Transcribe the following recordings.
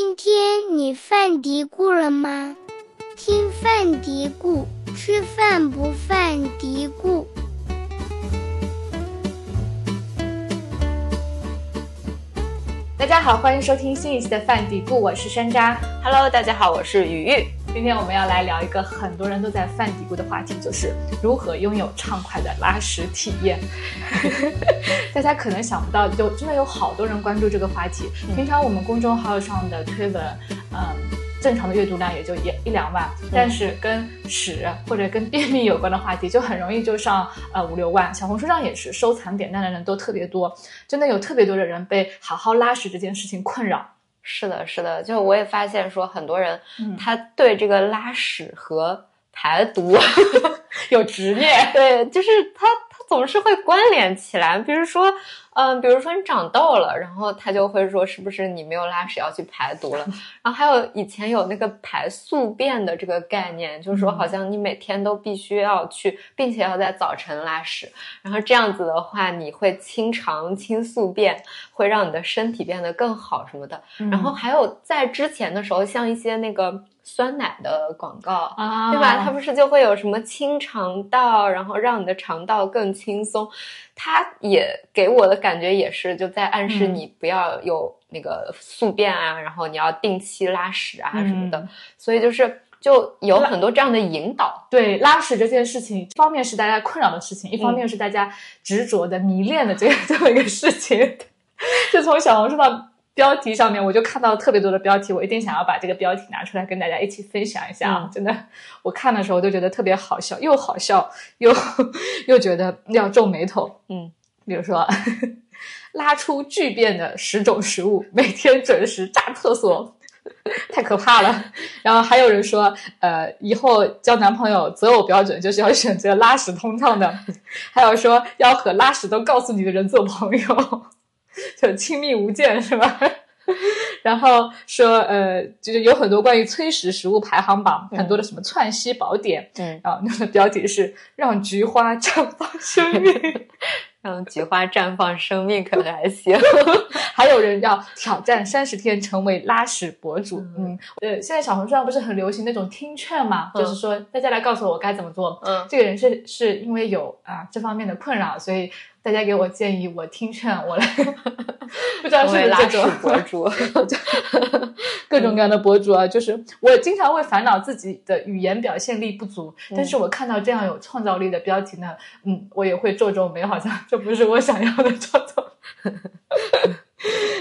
今天你犯嘀咕了吗？听犯嘀咕，吃饭不犯嘀咕。大家好，欢迎收听新一期的犯嘀咕，我是山楂。Hello，大家好，我是雨雨。今天我们要来聊一个很多人都在犯嘀咕的话题，就是如何拥有畅快的拉屎体验。大家可能想不到，就真的有好多人关注这个话题。平常我们公众号上的推文，嗯，正常的阅读量也就一一两万，但是跟屎或者跟便秘有关的话题，就很容易就上呃五六万。小红书上也是，收藏点赞的人都特别多，真的有特别多的人被好好拉屎这件事情困扰。是的，是的，就我也发现说，很多人嗯。他对这个拉屎和排毒 有执念，对，就是他他总是会关联起来。比如说，嗯、比如说你长痘了，然后他就会说是不是你没有拉屎要去排毒了？然后还有以前有那个排宿便的这个概念，就是说嗯好像你每天都必须要去，并且要在早晨拉屎，然后这样子的话，你会清肠清宿便，会让你的身体变得更好什么的。嗯然后还有在之前的时候，像一些那个酸奶的广告。啊，对吧？它不是就会有什么清肠道，然后让你的肠道更轻松。它也给我的感觉也是就在暗示嗯你不要有那个宿便啊，然后你要定期拉屎啊什么的。嗯所以就是就有很多这样的引导。对拉屎这件事情，一方面是大家困扰的事情，一嗯方面是大家执着的、迷恋的这个 这么一个事情。就从小红书的标题上面，我就看到特别多的标题，我一定想要把这个标题拿出来跟大家一起分享一下啊！嗯真的，我看的时候都觉得特别好笑，又好笑又 又觉得要皱眉头。嗯，比如说。拉出巨变的十种食物，每天准时炸厕所，太可怕了。然后还有人说，呃，以后交男朋友择偶标准就是要选择拉屎通畅的，还有说要和拉屎都告诉你的人做朋友，就亲密无间是吧？然后说，呃，就是有很多关于催食食物排行榜，很多的什么窜稀宝典，嗯，然后那个标题是让菊花绽放生命。让菊花绽放生命可能还行。还有人要挑战三十天成为拉屎博主，嗯，呃，现在小红书上不是很流行那种听劝嘛，嗯就是说大家来告诉我该怎么做。嗯这个人是是因为有啊这方面的困扰，所以大家给我建议，我听劝，我来，不知道是不成为拉屎是这种博主。各种各样的博主啊，就是我经常会烦恼自己的语言表现力不足，但是我看到这样有创造力的标题呢，嗯，我也会皱皱眉，好像这不是我想要的创造力。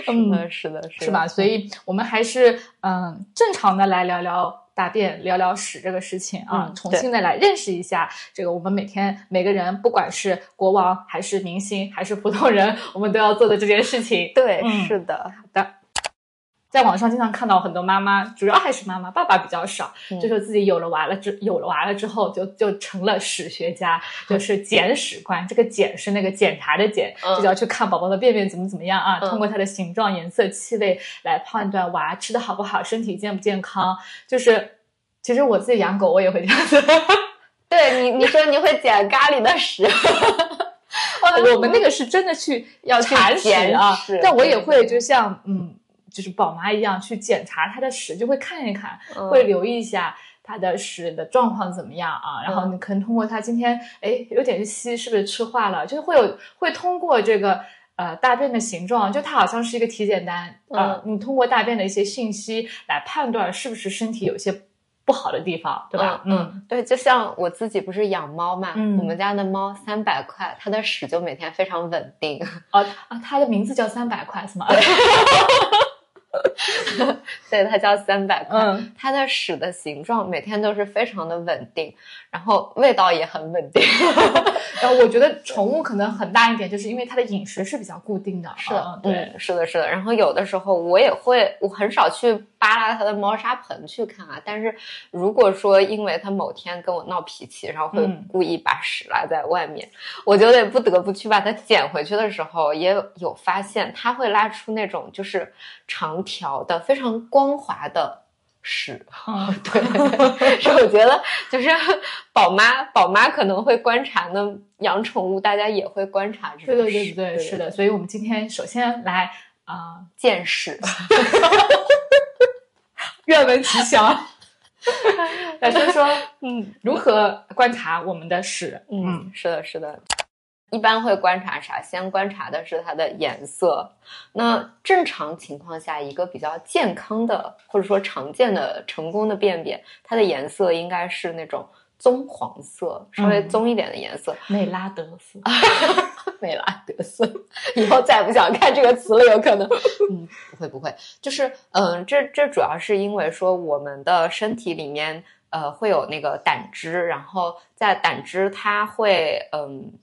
是的，是的，是的是吧？所以我们还是嗯正常的来聊聊大便、聊聊屎这个事情啊，嗯重新的来认识一下这个我们每天每个人，不管是国王还是明星还是普通人，我们都要做的这件事情。对，嗯。是的，在网上经常看到很多妈妈，主要还是妈妈，爸爸比较少，嗯就说自己有了娃了之有了娃了之后，就就成了史学家，就是检史官。这个检是那个检查的检，嗯就要去看宝宝的便便怎么怎么样啊，嗯通过它的形状、颜色、气味来判断娃吃的好不好，身体健不健康。就是其实我自己养狗，我也会这样子。对你，你说你会捡咖喱的屎，我们那个是真的去要去铲屎捡啊，但我也会就像嗯，就是宝妈一样去检查它的屎，就会看一看，嗯会留意一下它的屎的状况怎么样啊。然后嗯你可能通过它今天哎有点稀，是不是吃坏了？就是会有会通过这个。呃，大便的形状，就它好像是一个体检单啊、嗯你通过大便的一些信息来判断是不是身体有些不好的地方，对吧？嗯嗯，对，就像我自己不是养猫嘛，嗯我们家的猫三百块，它的屎就每天非常稳定。哦啊，它的名字叫三百块是吗？对，它叫三百块。嗯，它的屎的形状每天都是非常的稳定，然后味道也很稳定。然后我觉得宠物可能很大一点，就是因为它的饮食是比较固定的。是的嗯，对，嗯，是的，是的。然后有的时候我也会，我很少去扒拉它的猫砂盆去看啊。但是如果说因为它某天跟我闹脾气，然后会嗯故意把屎拉在外面，我就得不得不去把它捡回去的时候，也有有发现它会拉出那种就是长条的、非常光滑的屎。嗯，对，是我觉得就是宝妈，宝妈可能会观察呢，养宠物大家也会观察这对对对对对，是的。所以我们今天首先来啊、见识。愿闻其详。来说说，嗯，如何观察我们的屎？嗯，是的，是的。一般会观察啥？先观察的是它的颜色。那正常情况下，一个比较健康的或者说常见的成功的便便，它的颜色应该是那种棕黄色，稍微棕一点的颜色。美拉德色，美拉德色，以后再也不想看这个词了，有可能。嗯，不会不会，就是嗯，这这主要是因为说我们的身体里面呃会有那个胆汁，然后在胆汁它会嗯。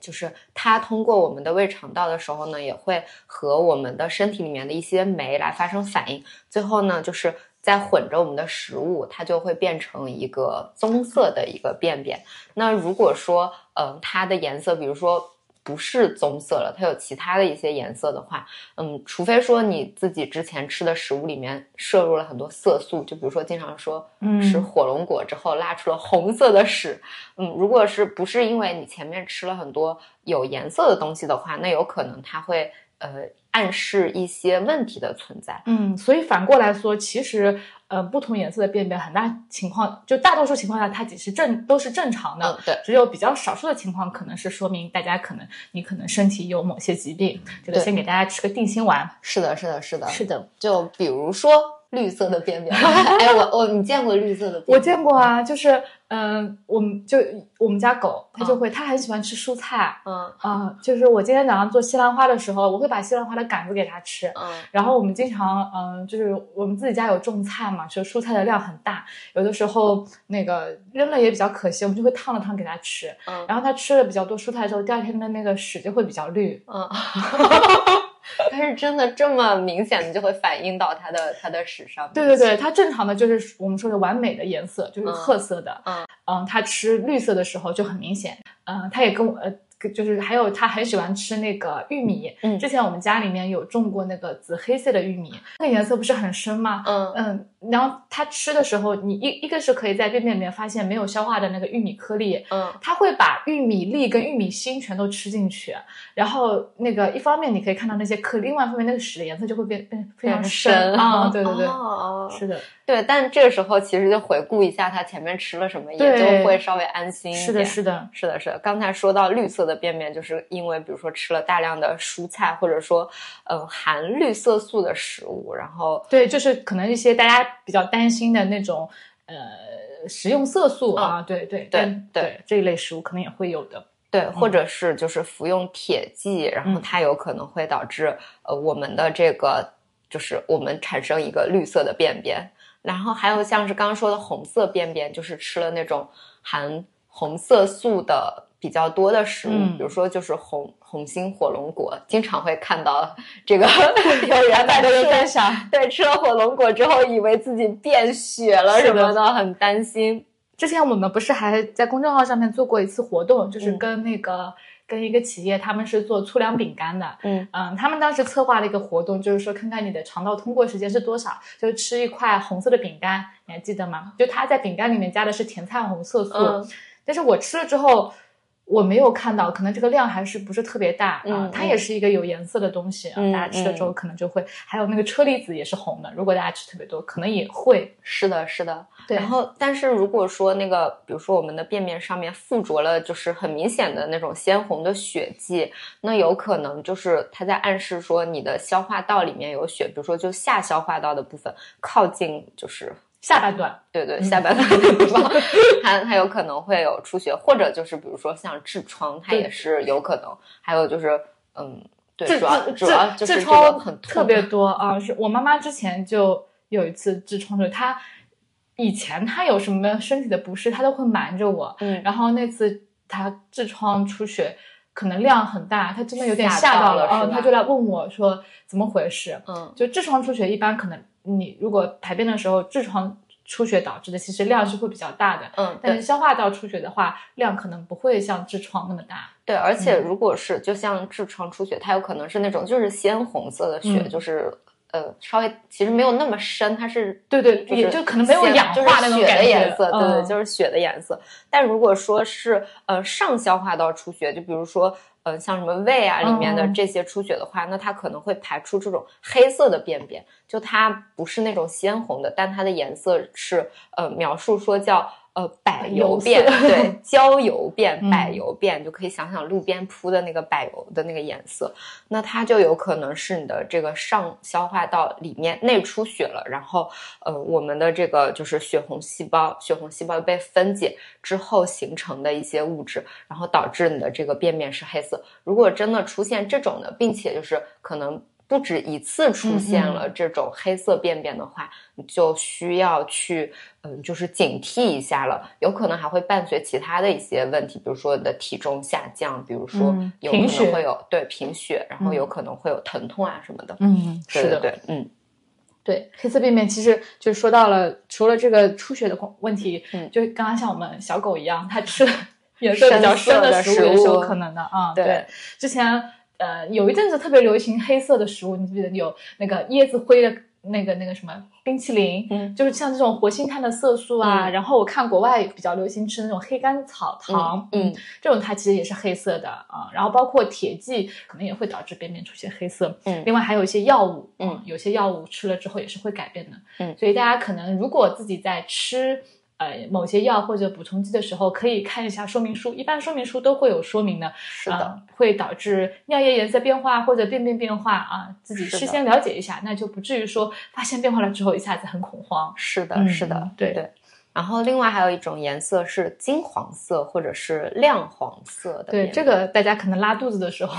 就是它通过我们的胃肠道的时候呢，也会和我们的身体里面的一些酶来发生反应，最后呢，就是在混着我们的食物，它就会变成一个棕色的一个便便。那如果说，嗯，它的颜色，比如说。不是棕色了，它有其他的一些颜色的话，嗯，除非说你自己之前吃的食物里面摄入了很多色素，就比如说经常说吃火龙果之后拉出了红色的屎，嗯，如果是不是因为你前面吃了很多有颜色的东西的话，那有可能它会呃暗示一些问题的存在，嗯，所以反过来说，其实。呃，不同颜色的便便，很大情况就大多数情况下，它只是正都是正常的。嗯，对。只有比较少数的情况，可能是说明大家可能你可能身体有某些疾病。这个先给大家吃个定心丸。是的，是的，是的，是的。就比如说绿色的便便，哎，我我你见过绿色的便便？我见过啊，就是。嗯，我们就我们家狗，它就会，它很喜欢吃蔬菜。嗯啊，就是我今天早上做西兰花的时候，我会把西兰花的杆子给它吃。嗯，然后我们经常，嗯，就是我们自己家有种菜嘛，就蔬菜的量很大，有的时候那个扔了也比较可惜，我们就会烫了烫给它吃。嗯，然后它吃了比较多蔬菜之后，第二天的那个屎就会比较绿。嗯。它是真的这么明显的就会反映到它的它的屎上？对对对，它正常的就是我们说的完美的颜色，就是褐色的。嗯嗯，它吃绿色的时候就很明显。嗯，它也跟我呃。就是还有他很喜欢吃那个玉米，嗯，之前我们家里面有种过那个紫黑色的玉米，那个颜色不是很深吗？嗯嗯，然后他吃的时候，你一一个是可以在便便里面发现没有消化的那个玉米颗粒，嗯，他会把玉米粒跟玉米芯全都吃进去，然后那个一方面你可以看到那些颗粒，另外一方面那个屎的颜色就会变变非常深啊，对对对，哦是的，对，但这个时候其实就回顾一下他前面吃了什么，也就会稍微安心一点。是的，是的，是的，是的。刚才说到绿色的。的便便就是因为，比如说吃了大量的蔬菜，或者说，嗯，含绿色素的食物，然后对，就是可能一些大家比较担心的那种，呃，食用色素啊，对对对对，这一类食物可能也会有的，对，或者是就是服用铁剂，然后它有可能会导致呃我们的这个就是我们产生一个绿色的便便，然后还有像是刚刚说的红色便便，就是吃了那种含红色素的。比较多的食物，比如说就是红红心火龙果，经常会看到这个 有人在这个分享，对，吃了火龙果之后，以为自己变血了什么的，很担心。之前我们不是还在公众号上面做过一次活动，就是跟那个跟一个企业，他们是做粗粮饼干的，嗯嗯，他们当时策划了一个活动，就是说看看你的肠道通过时间是多少，就吃一块红色的饼干，你还记得吗？就他在饼干里面加的是甜菜红色素，但是我吃了之后。我没有看到，可能这个量还是不是特别大啊。它也是一个有颜色的东西啊，大家吃了之后可能就会。还有那个车厘子也是红的，如果大家吃特别多，可能也会。是的，是的。对。然后，但是如果说那个，比如说我们的便便上面附着了，就是很明显的那种鲜红的血迹，那有可能就是它在暗示说你的消化道里面有血，比如说就下消化道的部分靠近就是。下半段，对对，下半段的地方，它它有可能会有出血，或者就是比如说像痔疮，它也是有可能。还有就是，嗯，对，主要主要就是痔疮很特别多啊。是我妈妈之前就有一次痔疮，就是她以前她有什么身体的不适，她都会瞒着我。嗯，然后那次她痔疮出血，可能量很大，她真的有点吓到了，然后，她就来问我说怎么回事。嗯，就痔疮出血一般可能。你如果排便的时候痔疮出血导致的，其实量是会比较大的。嗯，但是消化道出血的话，量可能不会像痔疮那么大。对，而且如果是就像痔疮出血，它有可能是那种就是鲜红色的血，就是呃稍微其实没有那么深，它是对对，也就可能没有氧化那种血的颜色，对对，就是血的颜色。但如果说是呃上消化道出血，就比如说呃，像什么胃啊里面的这些出血的话，那它可能会排出这种黑色的便便，就它不是那种鲜红的，但它的颜色是呃描述说叫。呃，柏油便，对，焦油便、柏油便，就可以想想路边铺的那个柏油的那个颜色，那它就有可能是你的这个上消化道里面内出血了，然后呃，我们的这个就是血红细胞，血红细胞被分解之后形成的一些物质，然后导致你的这个便便是黑色。如果真的出现这种的，并且就是可能。不止一次出现了这种黑色便便的话，你就需要去，嗯，就是警惕一下了。有可能还会伴随其他的一些问题，比如说你的体重下降，比如说有可能会有对贫血，然后有可能会有疼痛啊什么的。嗯，是的，对，嗯，对，黑色便便其实就说到了，除了这个出血的问题，嗯，就刚刚像我们小狗一样，它吃 颜色比较深的食物也是有可能的啊。对，之前。呃，有一阵子特别流行黑色的食物，你记得有那个椰子灰的那个那个什么冰淇淋，嗯，就是像这种活性炭的色素啊。然后我看国外比较流行吃那种黑甘草糖，嗯，这种它其实也是黑色的啊。然后包括铁剂，可能也会导致便便出现黑色。嗯，另外还有一些药物，嗯，有些药物吃了之后也是会改变的。嗯，所以大家可能如果自己在吃。呃，某些药或者补充剂的时候，可以看一下说明书，一般说明书都会有说明的。是的，会导致尿液颜色变化或者便便变化啊，自己事先了解一下，那就不至于说发现变化了之后一下子很恐慌。是的，是的，对对。然后另外还有一种颜色是金黄色或者是亮黄色的。对，这个大家可能拉肚子的时候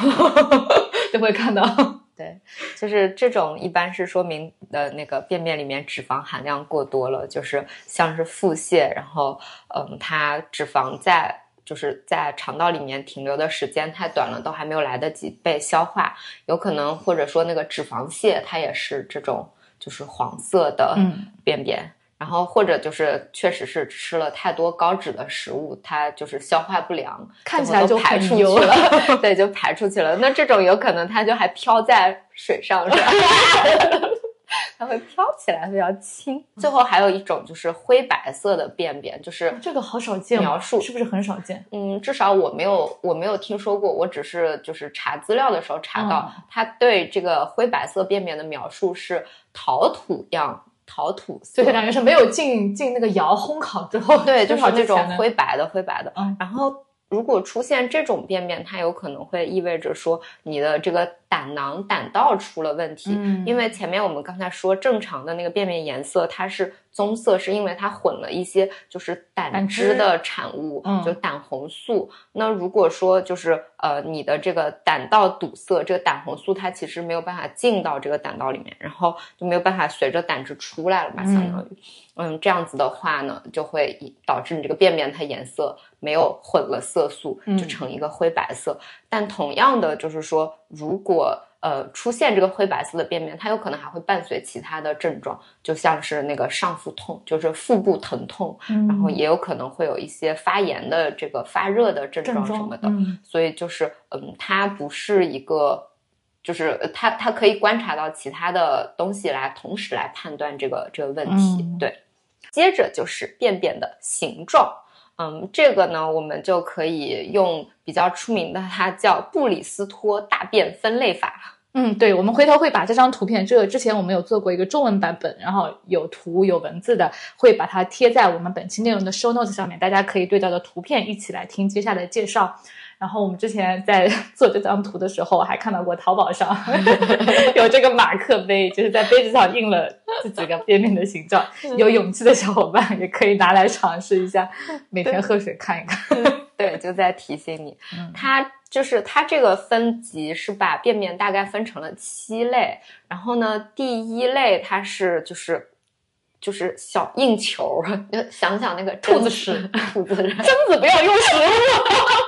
就会看到。对，就是这种一般是说明的那个便便里面脂肪含量过多了，就是像是腹泻，然后嗯，它脂肪在就是在肠道里面停留的时间太短了，都还没有来得及被消化，有可能或者说那个脂肪泻，它也是这种就是黄色的便便。然后或者就是确实是吃了太多高脂的食物，它就是消化不良，看起来就排出去了，对，就排出去了。那这种有可能它就还飘在水上，是吧？它会飘起来，比较轻。最后还有一种就是灰白色的便便，就是这个好少见，描述是不是很少见？嗯，至少我没有我没有听说过，我只是就是查资料的时候查到，它对这个灰白色便便的描述是陶土样。陶土色，对感觉是没有进进那个窑烘烤之后，对，就是这种灰白的灰白的。嗯，然后如果出现这种便便，它有可能会意味着说你的这个胆囊胆道出了问题。嗯，因为前面我们刚才说正常的那个便便颜色它是棕色，是因为它混了一些就是胆汁的产物，就胆红素。那如果说就是呃你的这个胆道堵塞，这个胆红素它其实没有办法进到这个胆道里面，然后就没有办法随着胆汁出来了吧？相当于，嗯，这样子的话呢，就会导致你这个便便它颜色没有混了色素，就成一个灰白色。但同样的就是说，如果呃，出现这个灰白色的便便，它有可能还会伴随其他的症状，就像是那个上腹痛，就是腹部疼痛，然后也有可能会有一些发炎的这个发热的症状什么的。所以就是，嗯，它不是一个，就是它它可以观察到其他的东西来同时来判断这个这个问题。对，接着就是便便的形状。嗯，这个呢，我们就可以用比较出名的，它叫布里斯托大便分类法。嗯，对，我们回头会把这张图片，这个之前我们有做过一个中文版本，然后有图有文字的，会把它贴在我们本期内容的 show notes 上面，大家可以对照着图片一起来听接下来介绍。然后我们之前在 做这张图的时候，还看到过淘宝上 有这个马克杯，就是在杯子上印了这几个便便的形状。有勇气的小伙伴也可以拿来尝试一下，每天喝水看一看。对，就在提醒你，它就是它这个分级是把便便大概分成了七类。然后呢，第一类它是就是就是小硬球，就想想那个兔子屎，兔子贞子不要用食物。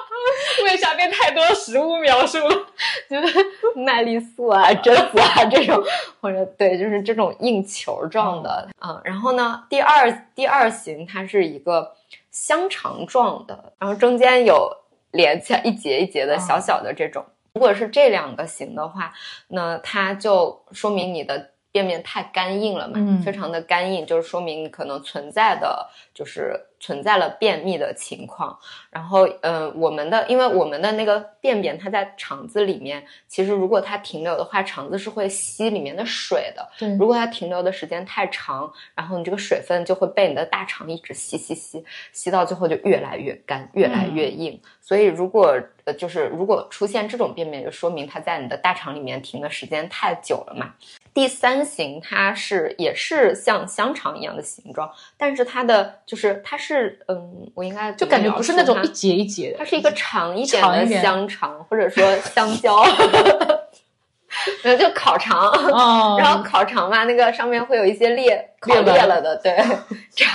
为啥变太多食物描述了？就是麦丽素啊、榛子啊这种，或者对，就是这种硬球状的。嗯，然后呢，第二第二型它是一个香肠状的，然后中间有连起来一节一节的小小的这种。如果是这两个型的话，那它就说明你的便便太干硬了嘛，嗯非常的干硬，就是说明可能存在的就是存在了便秘的情况。然后，呃，我们的因为我们的那个便便它在肠子里面，其实如果它停留的话，肠子是会吸里面的水的。对如果它停留的时间太长，然后你这个水分就会被你的大肠一直吸吸吸，吸到最后就越来越干，越来越硬。所以如果呃就是如果出现这种便便，就说明它在你的大肠里面停的时间太久了嘛。第三型它是也是像香肠一样的形状，但是它的就是它是嗯，我应该就感觉不是那种一节一节的，它是一个长一点的香肠，或者说香蕉，呃，就烤肠。哦，然后烤肠嘛，那个上面会有一些裂烤裂裂了的，对，这样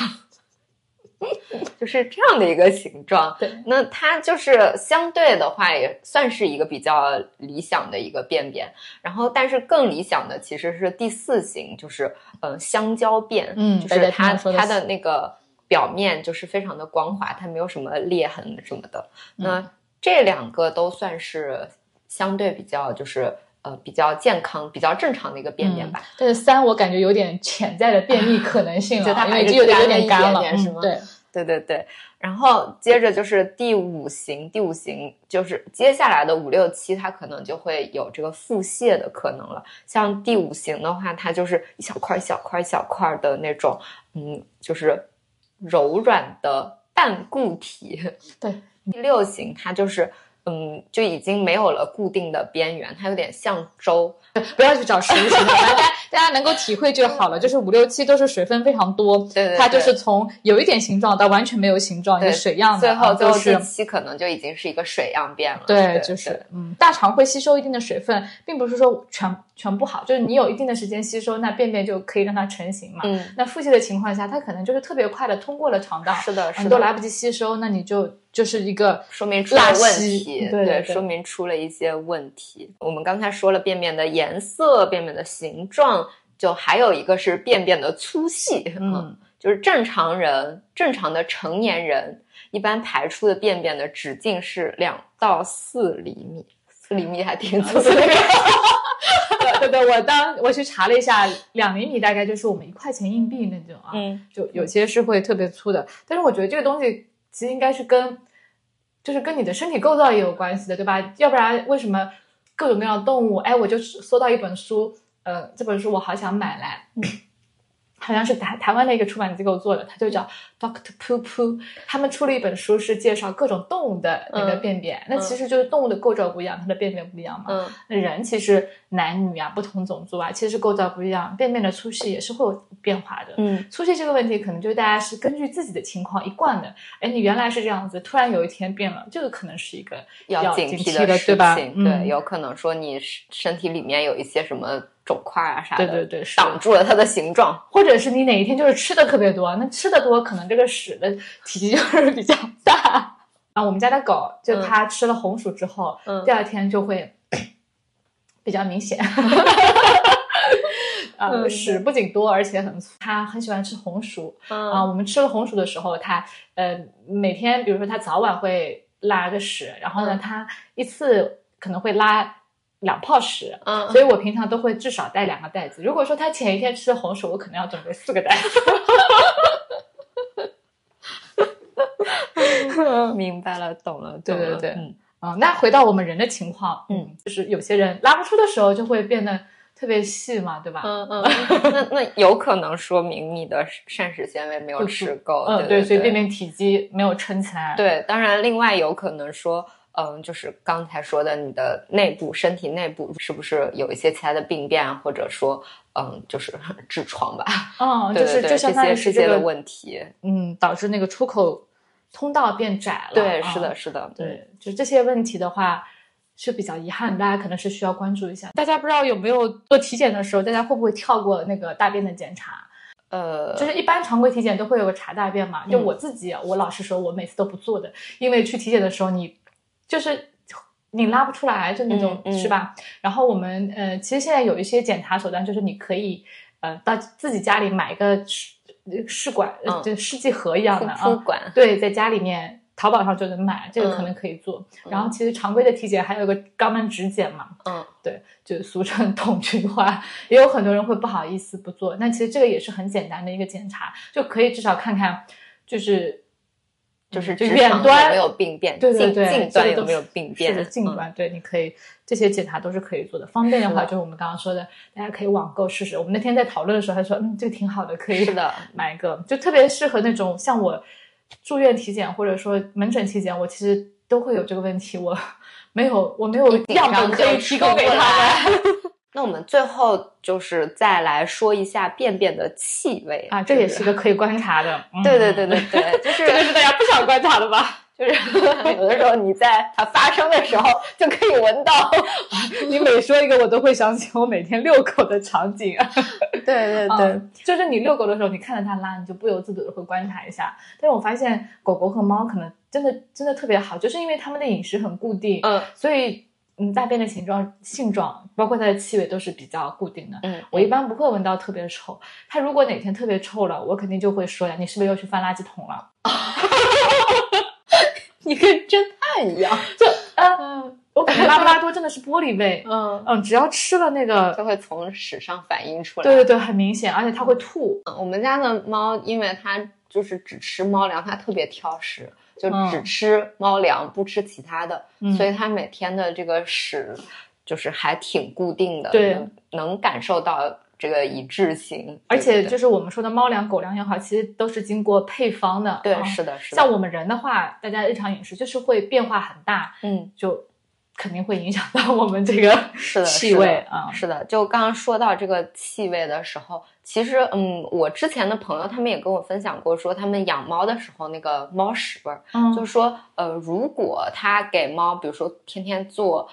就是这样的一个形状。对，那它就是相对的话，也算是一个比较理想的一个便便。然后，但是更理想的其实是第四型，就是呃香蕉便，嗯就是它它的那个表面就是非常的光滑，它没有什么裂痕什么的。嗯那这两个都算是相对比较就是呃比较健康、比较正常的一个便便吧。但是三我感觉有点潜在的便秘可能性了，因为就有点有点干干了，是吗嗯对，对对对，然后接着就是第五型，第五型就是接下来的五六七，它可能就会有这个腹泻的可能了。像第五型的话，它就是一小块一小块一小块的那种，嗯，就是柔软的半固体。对，第六型它就是。嗯，就已经没有了固定的边缘，它有点像粥，不要去找食大家大家能够体会就好了。就是五六七都是水分非常多，对对对它就是从有一点形状到完全没有形状，一个水样的，最后啊最后。七可能就已经是一个水样变了。对，就是嗯，大肠会吸收一定的水分，并不是说全全不好，就是你有一定的时间吸收，那便便就可以让它成型嘛。嗯，那腹泻的情况下，它可能就是特别快的通过了肠道，是的，是的，你都来不及吸收，那你就就是一个说明出了拉问题，对对对说明出了一些问题。我们刚才说了便便的颜色、便便的形状，就还有一个是便便的粗细，嗯，就是正常人、正常的成年人一般排出的便便的直径是两到四厘米，四厘米还挺粗的。对对对，我当我去查了一下，两厘米大概就是我们一块钱硬币那种啊，嗯就有些是会特别粗的。但是我觉得这个东西其实应该是跟，就是跟你的身体构造也有关系的，对吧？要不然为什么各种各样的动物？哎，我就搜到一本书，呃，这本书我好想买来。好像是台台湾的一个出版机构做的，它就叫 Doctor Poo Poo。他们出了一本书，是介绍各种动物的那个嗯便便。那其实就是动物的构造不一样，它的便便不一样嘛。嗯那人其实男女啊，不同种族啊，其实构造不一样，便便的粗细也是会有变化的。嗯粗细这个问题，可能就是大家是根据自己的情况一贯的。哎，你原来是这样子，突然有一天变了，这个可能是一个要警警惕的事对吧？情，嗯、对，有可能说你身体里面有一些什么肿块啊啥的，对对对挡住了它的形状。或者是你哪一天就是吃的特别多，那吃的多，可能这个屎的体积就是比较大。啊，我们家的狗就嗯它吃了红薯之后，嗯第二天就会比较明显。啊，嗯屎不仅多，而且很粗。它很喜欢吃红薯嗯啊。我们吃了红薯的时候，它呃每天，比如说它早晚会拉个屎，然后呢，嗯它一次可能会拉两泡屎。嗯所以我平常都会至少带两个袋子。如果说他前一天吃的红薯，我可能要准备四个袋子。明白了，懂了，对对对嗯啊、那回到我们人的情况，嗯，就是有些人拉不出的时候就会变得特别细嘛，对吧？嗯嗯，那那有可能说明你的膳食纤维没有吃够，嗯，对，所以对便便体积没有撑起来。，对，当然另外有可能说。嗯，就是刚才说的，你的内部身体内部是不是有一些其他的病变，或者说，嗯，就是 痔疮吧？嗯，就是就相当于这些这些的问题。嗯，导致那个出口通道变窄了。对，啊是的，是的，对，就这些问题的话是比较遗憾，大家可能是需要关注一下。大家不知道有没有做体检的时候，大家会不会跳过那个大便的检查？呃，就是一般常规体检都会有个查大便嘛。就嗯我自己，我老实说，我每次都不做的，因为去体检的时候你就是。你拉不出来，就那种、是吧？然后我们呃，其实现在有一些检查手段，就是你可以呃到自己家里买一个试试管，就试剂盒一样的啊，呼管，对，在家里面淘宝上就能买，这个可嗯能可以做。嗯然后其实常规的体检还有一个肛门指检嘛，嗯对，就俗称 桶菊花，也有很多人会不好意思不做。那其实这个也是很简单的一个检查，就可以至少看看，就是就是远端有没有病变，对对对，近端有没有病变？是的，近嗯端、对，你可以这些检查都是可以做的。方便的话，就是我们刚刚说的，大家可以网购试试。我们那天在讨论的时候他说，嗯，这个挺好的，可以是的，买一个，就特别适合那种像我住院体检或者说门诊体检，我其实都会有这个问题，我 没有我没有样本可以提供给他们。那我们最后就是再来说一下便便的气味啊，这也是个可以观察的。嗯对对对对对，就是 这个是大家不想观察的吧？就是有的时候你在它发生的时候就可以闻到。你每说一个，我都会想起我每天遛狗的场景。对对嗯，就是你遛狗的时候，你看着它拉，你就不由自主的会观察一下。但是我发现狗狗和猫可能真的真的特别好，就是因为它们的饮食很固定，嗯所以嗯，大便的形状、性状，包括它的气味都是比较固定的。嗯，我一般不会闻到特别臭。它如果哪天特别臭了，我肯定就会说呀，你是不是又去翻垃圾桶了？你跟侦探一样。就呃，我感觉拉布拉多真的是玻璃胃，嗯，嗯，只要吃了那个，就会从屎上反映出来。对对对，很明显，而且它会吐。我们家的猫，因为它就是只吃猫粮，它特别挑食，就嗯。只吃猫粮，不吃其他的，嗯。所以它每天的这个屎就是还挺固定的，对。能，感受到这个一致性，而且就是我们说的猫粮、狗粮也好，其实都是经过配方的。对，啊是的，是的，像我们人的话，大家日常饮食就是会变化很大，嗯，就肯定会影响到我们这个是的，气味啊。是的，就刚刚说到这个气味的时候，其实嗯，我之前的朋友他们也跟我分享过，说他们养猫的时候那个猫屎味儿，嗯，就是说呃，如果他给猫，比如说天天做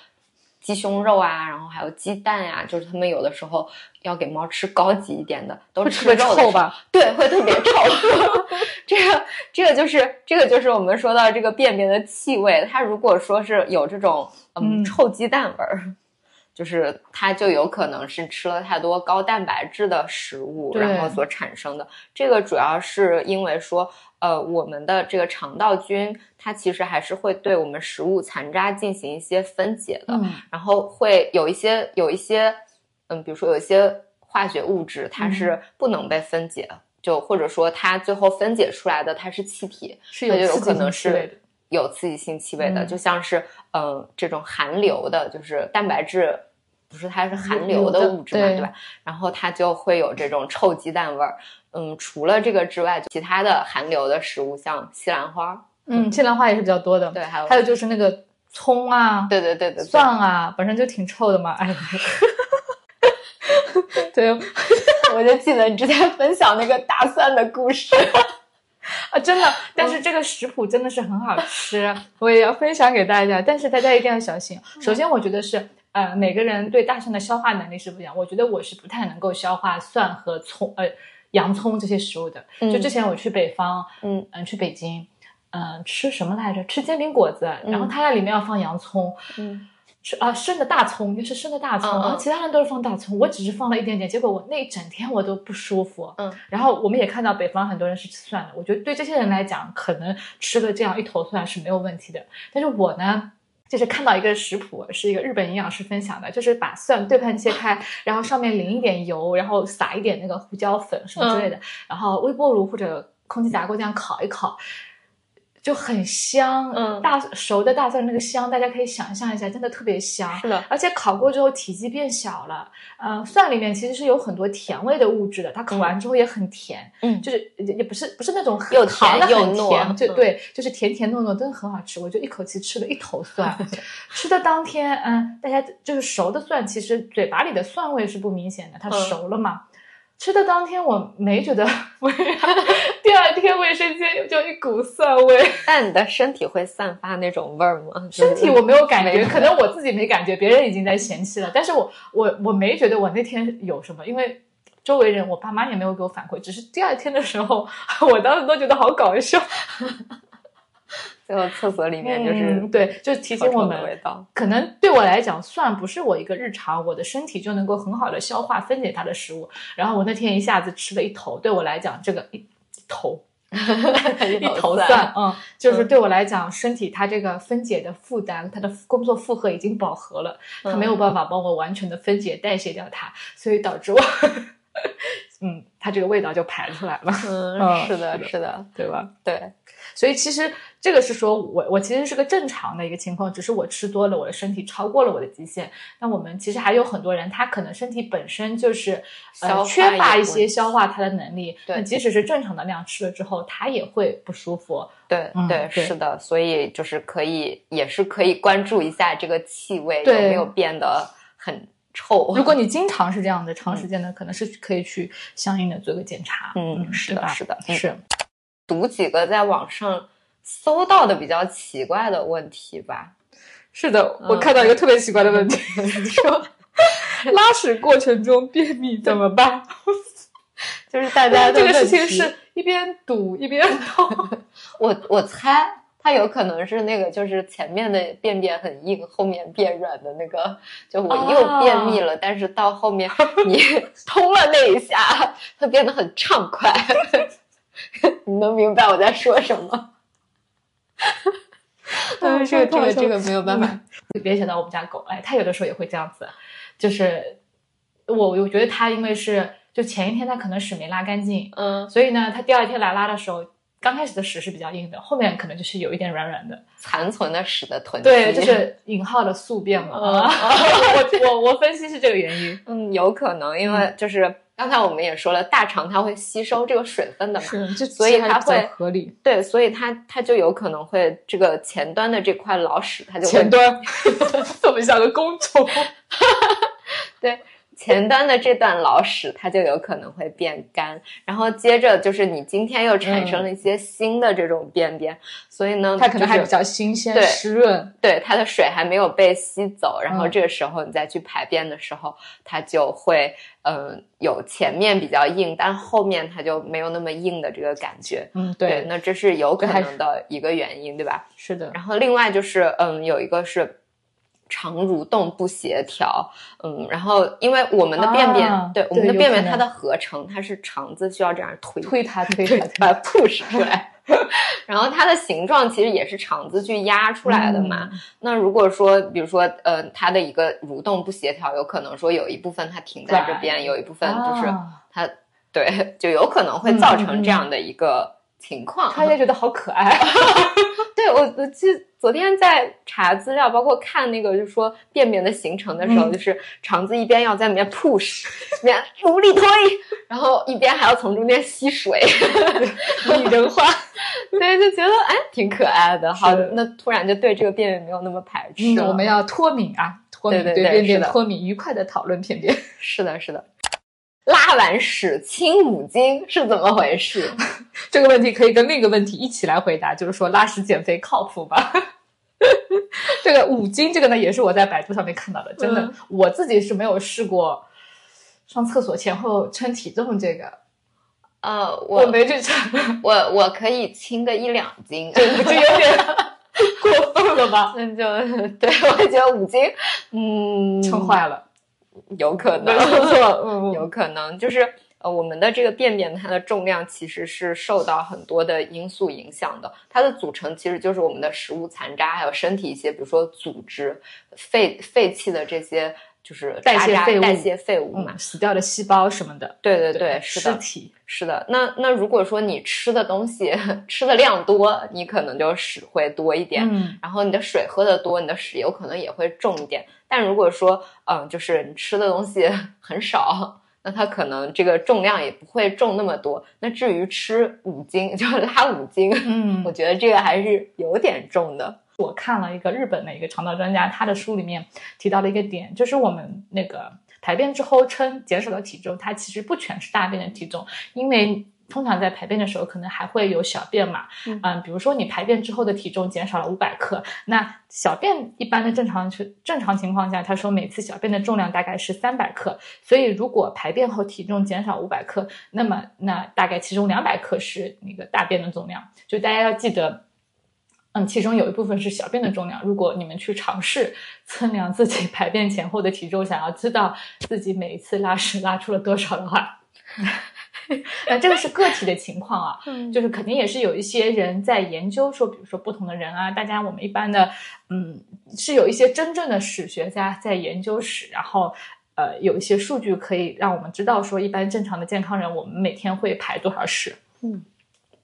鸡胸肉啊，然后还有鸡蛋呀、就是他们有的时候要给猫吃高级一点的，都吃？臭吧？对，会特别臭。这个这个就是这个就是我们说到这个便便的气味，它如果说是有这种嗯嗯臭鸡蛋味儿。就是它就有可能是吃了太多高蛋白质的食物，然后所产生的。这个主要是因为说，呃，我们的这个肠道菌它其实还是会对我们食物残渣进行一些分解的，嗯然后会有一些有一些，嗯，比如说有一些化学物质它是不能被分解，就或者说它最后分解出来的它是气体，是那就有可能是。有刺激性气味的，嗯就像是呃这种含硫的，就是蛋白质。不是它是含硫的物质嘛，对对吧？然后它就会有这种臭鸡蛋味儿。嗯，除了这个之外，其他的含硫的食物，像西兰花，嗯，西兰花也是比较多的。对，还有还有就是那个葱啊、对对对对对，蒜啊，本身就挺臭的嘛。哎，对 我就记得你之前分享那个大蒜的故事。啊，真的，但是这个食谱真的是很好吃，我也要分享给大家。但是大家一定要小心。首先，我觉得是呃，每个人对大蒜的消化能力是不一样。我觉得我是不太能够消化蒜和葱呃洋葱这些食物的。就之前我去北方，嗯嗯，去北京，嗯、吃什么来着？吃煎饼果子，然后它那里面要放洋葱。嗯是啊，生的大葱，就是生的大葱，然后其他人都是放大葱，我只是放了一点点，结果我那一整天我都不舒服。嗯，然后我们也看到北方很多人是吃蒜的，我觉得对这些人来讲，可能吃了这样一头蒜是没有问题的。但是我呢，就是看到一个食谱，是一个日本营养师分享的，就是把蒜对半切开，然后上面淋一点油，然后撒一点那个胡椒粉什么之类的，然后微波炉或者空气炸锅这样烤一烤。就很香，嗯大熟的大蒜那个香，大家可以想象一下，真的特别香。是的，而且烤过之后体积变小了，呃，蒜里面其实是有很多甜味的物质的，它烤完之后也很甜，嗯就是也也不是不是那种又烤的甜又糯很甜，就嗯对，就是甜甜糯糯，真的很好吃。我就一口气吃了一头蒜，吃的当天，嗯，大家就是熟的蒜，其实嘴巴里的蒜味是不明显的，它嗯熟了嘛。吃的当天我没觉得 味，第二天卫生间就一股蒜味。但你的身体会散发那种味儿吗？身体我没有感觉，可能我自己没感觉，别人已经在嫌弃了。但是我我我没觉得我那天有什么，因为周围人，我爸妈也没有给我反馈，只是第二天的时候，我当时都觉得好搞笑。最后厕所里面就是、嗯、对，就提醒我们，道。可能对我来讲，蒜不是我一个日常，我的身体就能够很好的消化分解它的食物。然后我那天一下子吃了一头，对我来讲，这个一一头 一头蒜，嗯，就是对我来讲，身体它这个分解的负担，它的工作负荷已经饱和了，它没有办法帮我完全的分解代谢掉它，所以导致我，嗯，它这个味道就排出来了。嗯，是的，是的，对吧？对。所以其实这个是说我我其实是个正常的一个情况，只是我吃多了，我的身体超过了我的极限。那我们其实还有很多人，他可能身体本身就是呃缺乏一些消化它的能力。对，那即使是正常的量吃了之后，他也会不舒服。对对，是的。所以就是可以，也是可以关注一下这个气味有没有变得很臭。如果你 经常是这样的，长时间的，可能是可以去相应的做个检查。嗯，是的，是的，是。读几个在网上搜到的比较奇怪的问题吧。是的，我看到一个特别奇怪的问题，说拉屎过程中便秘怎么办？就是大家这个事情是一边堵一边痛。我我猜他有可能是那个，就是前面的便便很硬，后面变软的那个。就我又便秘了，但是到后面你通了那一下，它变得很畅快。你能明白我在说什么？嗯，这个这个这个没有办法。联想到我们家狗，哎，它有的时候也会这样子，就是我我觉得它因为是就前一天它可能屎没拉干净，嗯，所以呢，它第二天来拉的时候，刚开始的屎是比较硬的，后面可能就是有一点软软的，残存的屎的囤积，对，就是引号的宿便嘛。我我我分析是这个原因，嗯，有可能，因为就是。刚才我们也说了，大肠它会吸收这个水分的嘛，所以它会合理。对，所以它它就有可能会这个前端的这块老屎，它就前端 特别像个工种，对。前端的这段老屎，它就有可能会变干，然后接着就是你今天又产生了一些新的这种便便，所以呢，它可能还比较新鲜、湿润，对它的水还没有被吸走，然后这个时候你再去排便的时候，它就会嗯有前面比较硬，但后面它就没有那么硬的这个感觉，嗯，对，那这是有可能的一个原因，对吧？是的，然后另外就是嗯有一个是。肠蠕动不协调，嗯，然后因为我们的便便，对我们的便便它的合成，它是肠子需要这样推推它 推它把它 push 出来，然后它的形状其实也是肠子去压出来的嘛。那如果说，比如说，呃，它的一个蠕动不协调，有可能说有一部分它停在这边，有一部分就是它对，就有可能会造成这样的一个情况。他也觉得好可爱。对我，我记昨天在查资料，包括看那个，就是说便便的形成的时候，就是肠子一边要在里面 push，里面努力推，然后一边还要从中间吸水，拟人化，对，就觉得哎挺可爱的。好，那突然就对这个便便没有那么排斥。我们要脱敏啊，脱敏对便便脱敏，愉快的讨论便便。是的，是的。拉完屎清五斤是怎么回事？这个问题可以跟另一个问题一起来回答，就是说拉屎减肥靠谱吗？这个五斤，这个呢也是我在百度上面看到的，真的，我自己是没有试过上厕所前后称体重这个。呃，我没去称，我我可以轻个一两斤，这有点 过分了吧？那就对我觉得五斤，嗯，撑坏了。有可能，没错，有可能就是呃，我们的这个便便它的重量其实是受到很多的因素影响的。它的组成其实就是我们的食物残渣，还有身体一些，比如说组织、废废弃的这些，就是代谢废物、代谢废物嘛，死掉的细胞什么的。对对对，尸体是的。那那如果说你吃的东西 吃的量多，你可能就屎会多一点。嗯，然后你的水喝的多，你的屎有可能也会重一点。但如果说，嗯，就是你吃的东西 很少，那它可能这个重量也不会重那么多。那至于吃五斤 就拉五斤，嗯，我觉得这个还是有点重的。我看了一个日本的一个肠道专家，他的书里面提到了一个点，就是我们那个排便之后称减少的体重，它其实不全是大便的体重，因为。通常在排便的时候，可能还会有小便嘛，嗯，比如说你排便之后的体重减少了五百克，那小便一般的正常正常情况下，他说每次小便的重量大概是三百克，所以如果排便后体重减少五百克，那么那大概其中两百克是那个大便的重量，就大家要记得，嗯，其中有一部分是小便的重量。如果你们去尝试测量自己排便前后的体重，想要知道自己每一次拉屎拉出了多少的话。那这个是个体的情况啊，嗯就是肯定也是有一些人在研究说，比如说不同的人啊，大家我们一般的，嗯，是有一些真正的史学家在研究史，然后呃有一些数据可以让我们知道说，一般正常的健康人，我们每天会排多少屎。嗯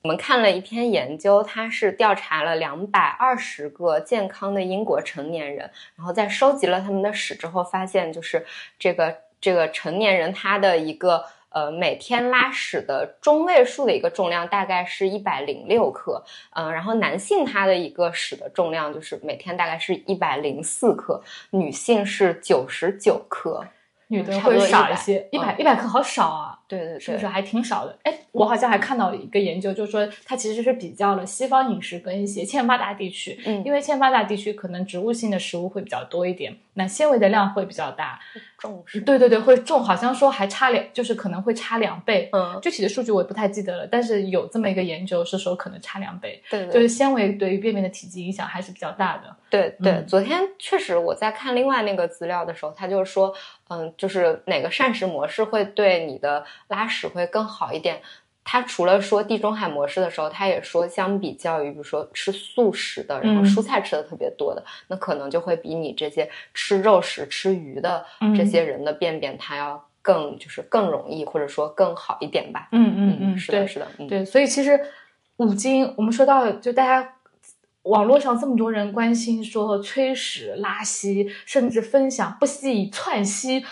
我们看了一篇研究，它是调查了两百二十个健康的英国成年人，然后在收集了他们的屎之后，发现就是这个这个成年人他的一个呃每天拉屎的中位数的一个重量大概是一百零六克，嗯、然后男性他的一个屎的重量就是每天大概是一百零四克，女性是九十九克，女的会少一些，一百嗯一百克好少啊。对对对，是不是还挺少的？哎，我好像还看到一个研究，就是说它其实是比较了西方饮食跟一些欠发达地区，嗯因为欠发达地区可能植物性的食物会比较多一点，那纤维的量会比较大。重视？对对对，会重，好像说还差两，就是可能会差两倍。嗯，具体的数据我也不太记得了，但是有这么一个研究是说可能差两倍，对对就是纤维对于便便的体积影响还是比较大的。对对，嗯昨天确实我在看另外那个资料的时候，他就是说，嗯，就是哪个膳食模式会对你的拉屎会更好一点。他除了说地中海模式的时候，他也说，相比较于比如说吃素食的，然后嗯。蔬菜吃的特别多的，那可能就会比你这些吃肉食、吃鱼的这嗯些人的便便，他要更就是更容易，或者说更好一点吧。嗯嗯嗯，是的，是的，嗯，对，所以其实五金，我们说到就大家网络上这么多人关心说催屎、拉稀，甚至分享不惜以窜稀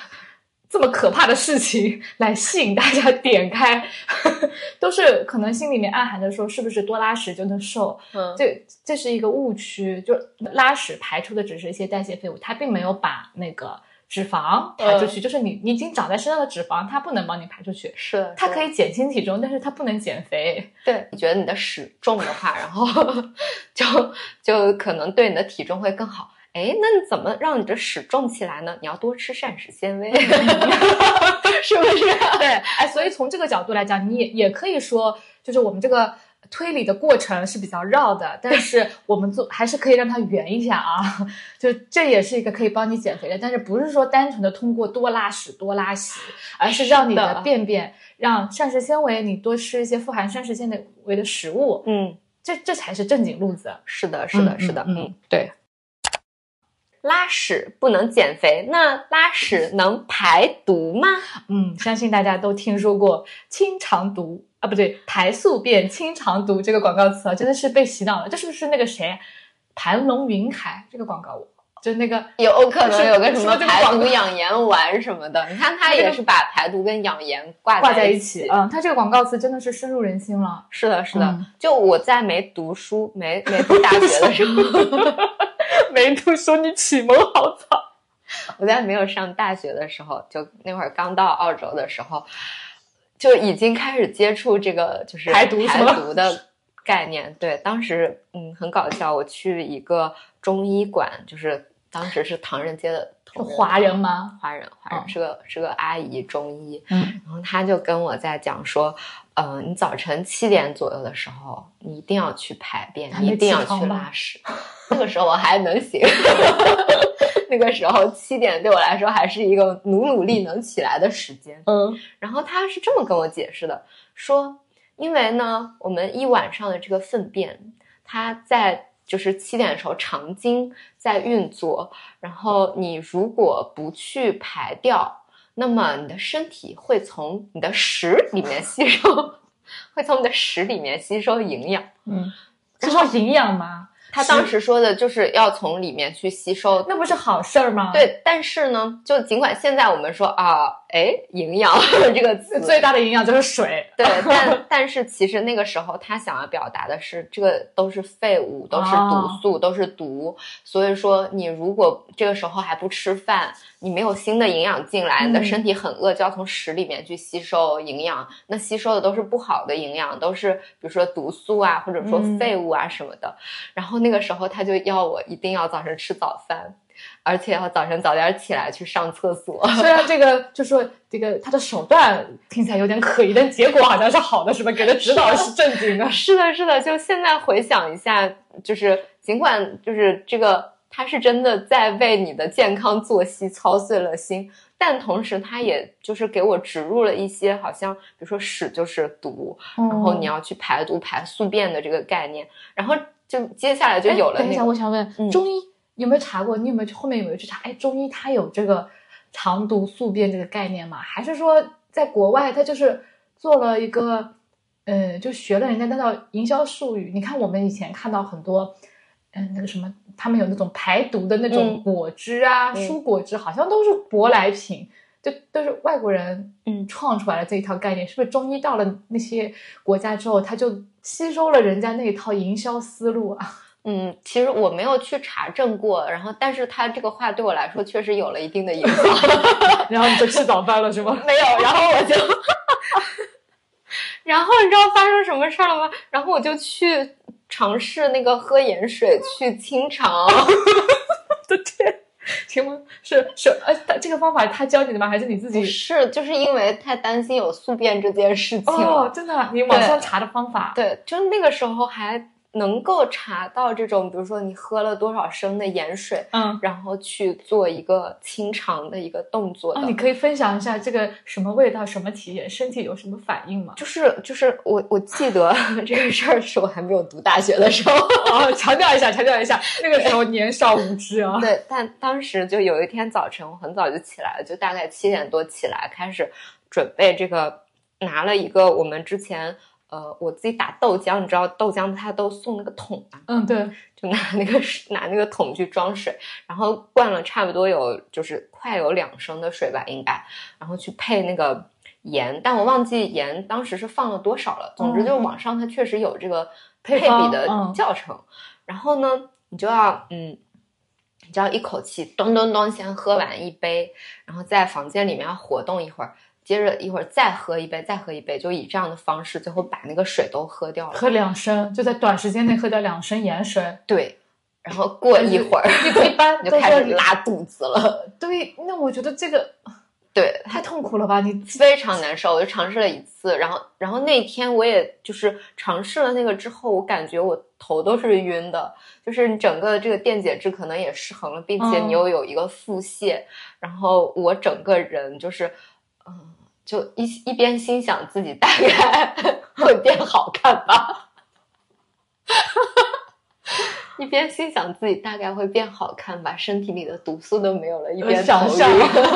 这么可怕的事情来吸引大家点开，都是可能心里面暗含着说是不是多拉屎就能瘦？嗯，这这是一个误区，就拉屎排出的只是一些代谢废物，它并没有把那个脂肪排出去，就是你你已经长在身上的脂肪，它不能帮你排出去。是，是的它可以减轻体重，但是它不能减肥。对，你觉得你的屎重的话，然后 就就可能对你的体重会更好。哎，那你怎么让你的屎重起来呢？你要多吃膳食纤维，是不是？对，哎，所以从这个角度来讲，你也也可以说，就是我们这个推理的过程是比较绕的，但是 我们做还是可以让它圆一下啊。就这也是一个可以帮你减肥的，但是不是说单纯的通过多拉屎、多拉稀，而是让你的便便让膳食纤维，你多吃一些富含膳食纤维的食物，嗯，这这才是正经路子。是的，是的，嗯是的，嗯嗯。对。拉屎不能减肥，那拉屎能排毒吗？嗯，相信大家都听说过“清肠毒”啊，不对，“排宿便清肠毒”这个广告词啊，真的是被洗脑了。这是不是那个谁，盘龙云海这个广告？就那个有可能有个什么排毒养颜丸什么的，你看它也是把排毒跟养颜挂挂在一一起，嗯，它这个广告词真的是深入人心了。是的，是的。嗯就我在没读书、没没读大学的时候，没读书，你启蒙好早。我在没有上大学的时候，就那会儿刚到澳洲的时候，就已经开始接触这个就是排毒是排毒的概念。对，当时嗯很搞笑，我去一个中医馆，就是当时是唐人街的是华人吗？华人，华人、嗯是个是个阿姨中医，嗯，然后她就跟我在讲说，呃，你早晨七点左右的时候，你一定要去排便，你一定要去拉屎。那个时候我还能行，那个时候七点对我来说还是一个努努力能起来的时间。嗯然后他是这么跟我解释的，说因为呢，我们一晚上的这个粪便，它在就是七点的时候肠经在运作，然后你如果不去排掉，那么你的身体会从你的食里面吸收，会从你的食里面吸收营养。嗯，吸收营养吗？他当时说的就是要从里面去吸收那不是好事儿吗？，对，但是呢，就尽管现在我们说啊，哎，营养 这个词，最大的营养就是水。对，但 但是其实那个时候他想要表达的是，这个都是废物，都是毒哦素，都是毒。所以说，你如果这个时候还不吃饭，你没有新的营养进来，你的嗯身体很饿，就要从屎里面去吸收营养。那吸收的都是不好的营养，都是比如说毒素啊，或者说嗯废物啊什么的。然后那个时候他就要我一定要早晨吃早饭。而且要早晨早点起来去上厕所，虽然这个就说这个他的手段听起来有点可疑，但结果好像是好的，是吧？给的指导是正经的。是的，是的，就现在回想一下，就是尽管就是这个，他是真的在为你的健康作息操碎了心，但同时他也就是给我植入了一些好像，比如说屎就是毒，然后你要去排毒排宿便的这个概念，然后就接下来就有了那个。等一下，我想问，中医有没有查过？你有没有后面有没有去查？哎，中医它有这个肠毒宿便这个概念吗？还是说在国外它就是做了一个？嗯，就学了人家那套营销术语。你看，我们以前看到很多，嗯，那个什么，他们有那种排毒的那种果汁啊，蔬果汁，好像都是舶来品，就都是外国人嗯创出来的这一套概念。是不是中医到了那些国家之后，他就吸收了人家那一套营销思路啊？嗯，其实我没有去查证过，然后，但是他这个话对我来说确实有了一定的影响。然后你就吃早饭了是吗？没有，然后我就。然后你知道发生什么事儿了吗？然后我就去尝试那个喝盐水去清肠。的天，请问是是呃，这个方法他教你的吗？还是你自己？是，就是因为太担心有宿便这件事情。哦，真的，你网上查的方法？对，就那个时候还。能够查到这种，比如说你喝了多少升的盐水，嗯，然后去做一个清肠的一个动作。哦，你可以分享一下这个什么味道、什么体验，身体有什么反应吗？就是就是我我记得 这个事儿是我还没有读大学的时候。哦，强调一下，强调一下，那个时候年少无知啊。对，但当时就有一天早晨，我很早就起来了，就大概七点多起来，开始准备这个，拿了一个我们之前。呃，我自己打豆浆，你知道豆浆它都送那个桶嘛？嗯，对，就拿那个拿那个桶去装水，然后灌了差不多有就是快有两升的水吧，应该，然后去配那个盐，但我忘记盐当时是放了多少了。总之，就网上它确实有这个配比的教程。然后呢，你就要嗯，你就要一口气咚咚咚先喝完一杯，然后在房间里面要活动一会儿。接着一会儿再喝一杯，再喝一杯，就以这样的方式，最后把那个水都喝掉了。喝两升，就在短时间内喝掉两升盐水。对，然后过一会儿，一般 就开始拉肚子了。对，那我觉得这个对太痛苦了吧？你非常难受。我就尝试了一次，然后，然后那天我也就是尝试了那个之后，我感觉我头都是晕的，就是你整个这个电解质可能也失衡了，并且你又有一个腹泻，然后我整个人就是，嗯。就一一边心想自己大概 会变好看吧，一边心想自己大概会变好看吧，身体里的毒素都没有了，一边头晕，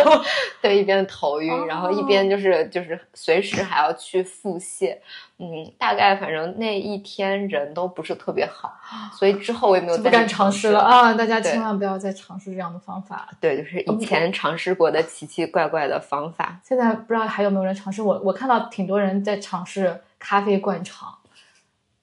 对，一边头晕，然后一边就是就是随时还要去腹泻。嗯，大概反正那一天人都不是特别好，所以之后我也没有不敢尝试了啊！大家千万不要再尝试这样的方法。对，就是以前尝试过的奇奇怪怪的方法，现在不知道还有没有人尝试。我我看到挺多人在尝试咖啡灌肠，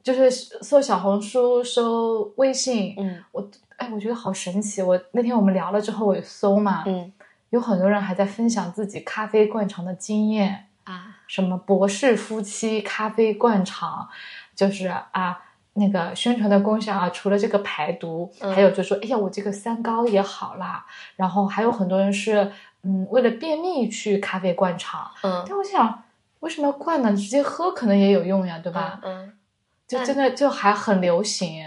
就是搜小红书、搜微信。嗯，我哎，我觉得好神奇。我那天我们聊了之后，我搜嘛，嗯，有很多人还在分享自己咖啡灌肠的经验。啊，什么博士夫妻咖啡灌肠，就是啊，那个宣传的功效啊，除了这个排毒，还有就说，哎呀，我这个三高也好啦。然后还有很多人是，嗯，为了便秘去咖啡灌肠。嗯，但我想，为什么要灌呢？直接喝可能也有用呀，对吧？嗯，就真的就还很流行。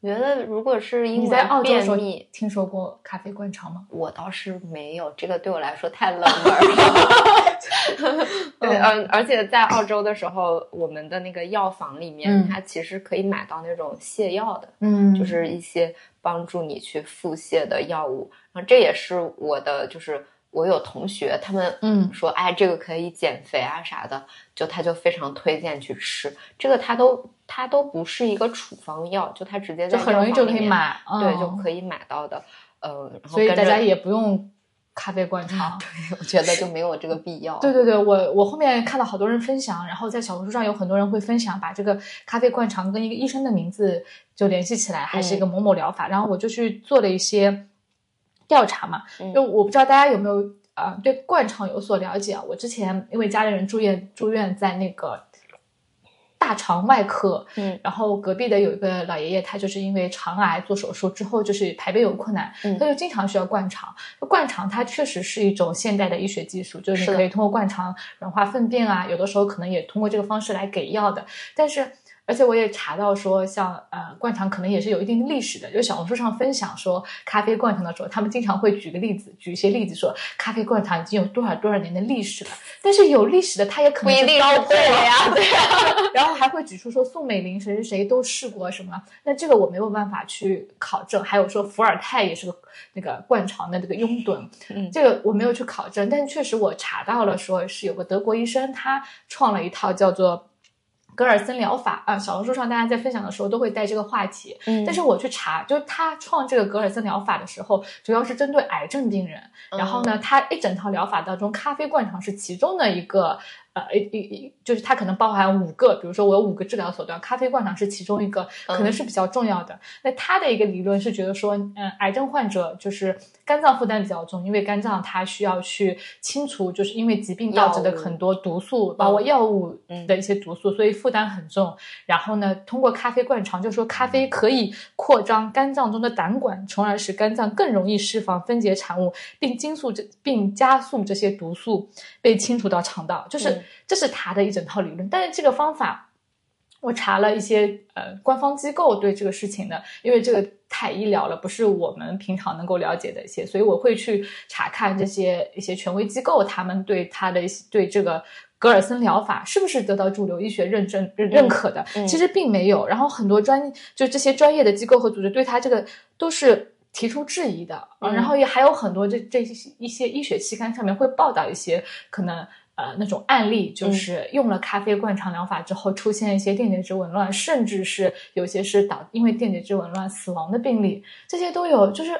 我觉得，如果是因为便秘，听说过咖啡灌肠吗？我倒是没有，这个对我来说太冷门了。对，嗯，而且在澳洲的时候，我们的那个药房里面，它其实可以买到那种泻药的，嗯，就是一些帮助你去腹泻的药物。然后这也是我的，就是。我有同学，他们嗯说，哎，这个可以减肥啊啥的，就他就非常推荐去吃这个，他都他都不是一个处方药，就它直接就很容易就可以买，对，就可以买到的，呃，所以大家也不用咖啡灌肠，对，我觉得就没有这个必要。对对对，我我后面看到好多人分享，然后在小红书上有很多人会分享，把这个咖啡灌肠跟一个医生的名字就联系起来，还是一个某某疗法，然后我就去做了一些。调查嘛，就我不知道大家有没有啊对灌肠有所了解啊？我之前因为家里人住院住院在那个大肠外科，嗯，然后隔壁的有一个老爷爷，他就是因为肠癌做手术之后，就是排便有困难，嗯，他就经常需要灌肠。灌肠它确实是一种现代的医学技术，就是你可以通过灌肠软化粪便啊，有的时候可能也通过这个方式来给药的。但是而且我也查到说，像呃灌肠可能也是有一定历史的，就小红书上分享说咖啡灌肠的时候，他们经常会举个例子，举一些例子说咖啡灌肠已经有多少多少年的历史了。但是有历史的，它也可能是高对呀，对呀。然后还会举出说宋美龄谁谁谁都试过什么，那这个我没有办法去考证。还有说伏尔泰也是个那个灌肠的这个拥趸，嗯，这个我没有去考证，但确实我查到了，说是有个德国医生他创了一套叫做。格尔森疗法啊，小红书上大家在分享的时候都会带这个话题。嗯，但是我去查，就是他创这个格尔森疗法的时候，主要是针对癌症病人。然后呢，他一整套疗法当中，咖啡灌肠是其中的一个。呃，一一就是它可能包含五个，比如说我有五个治疗手段，咖啡灌肠是其中一个，可能是比较重要的。那他的一个理论是觉得说，嗯，癌症患者就是肝脏负担比较重，因为肝脏它需要去清除，就是因为疾病导致的很多毒素，包括药物的一些毒素，所以负担很重。然后呢，通过咖啡灌肠，就是说咖啡可以扩张肝脏中的胆管，从而使肝脏更容易释放分解产物，并精速这并加速这些毒素被清除到肠道，就是。这是他的一整套理论，但是这个方法，我查了一些呃官方机构对这个事情的，因为这个太医疗了，不是我们平常能够了解的一些，所以我会去查看这些一些权威机构他们对他的一些对这个格尔森疗法是不是得到主流医学认证认可的，其实并没有。然后很多专就这些专业的机构和组织对他这个都是提出质疑的，然后也还有很多这这一些医学期刊上面会报道一些可能。呃，那种案例就是用了咖啡灌肠疗法之后，出现一些电解质紊乱，甚至是有些是导因为电解质紊乱死亡的病例，这些都有。就是，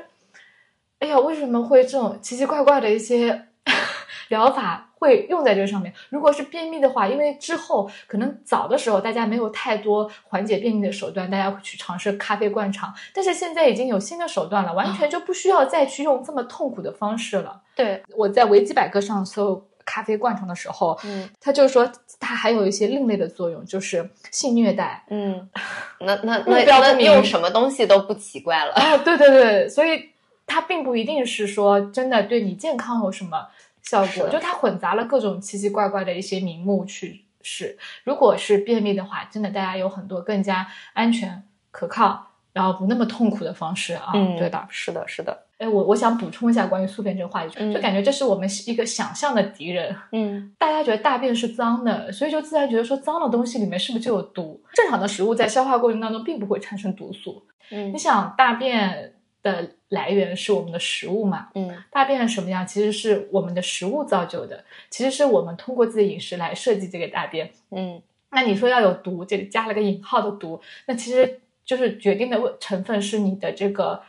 哎呀，为什么会这种奇奇怪怪的一些 疗法会用在这个上面？如果是便秘的话，因为之后可能早的时候大家没有太多缓解便秘的手段，大家会去尝试咖啡灌肠，但是现在已经有新的手段了，完全就不需要再去用这么痛苦的方式了。对，我在维基百科上搜。咖啡灌肠的时候，嗯，他就说它还有一些另类的作用，就是性虐待，嗯，那那那那用什么东西都不奇怪了。啊！对对对，所以它并不一定是说真的对你健康有什么效果，就它混杂了各种奇奇怪怪的一些名目去试。如果是便秘的话，真的大家有很多更加安全、可靠，然后不那么痛苦的方式啊，对的，是的，是的。哎，我我想补充一下关于宿便这个话题，就感觉这是我们一个想象的敌人。嗯，大家觉得大便是脏的，所以就自然觉得说脏的东西里面是不是就有毒？正常的食物在消化过程当中并不会产生毒素。嗯，你想大便的来源是我们的食物嘛？嗯，大便什么样？其实是我们的食物造就的，其实是我们通过自己的饮食来设计这个大便。嗯，那你说要有毒，这里加了个引号的毒，那其实就是决定的成分是你的这个。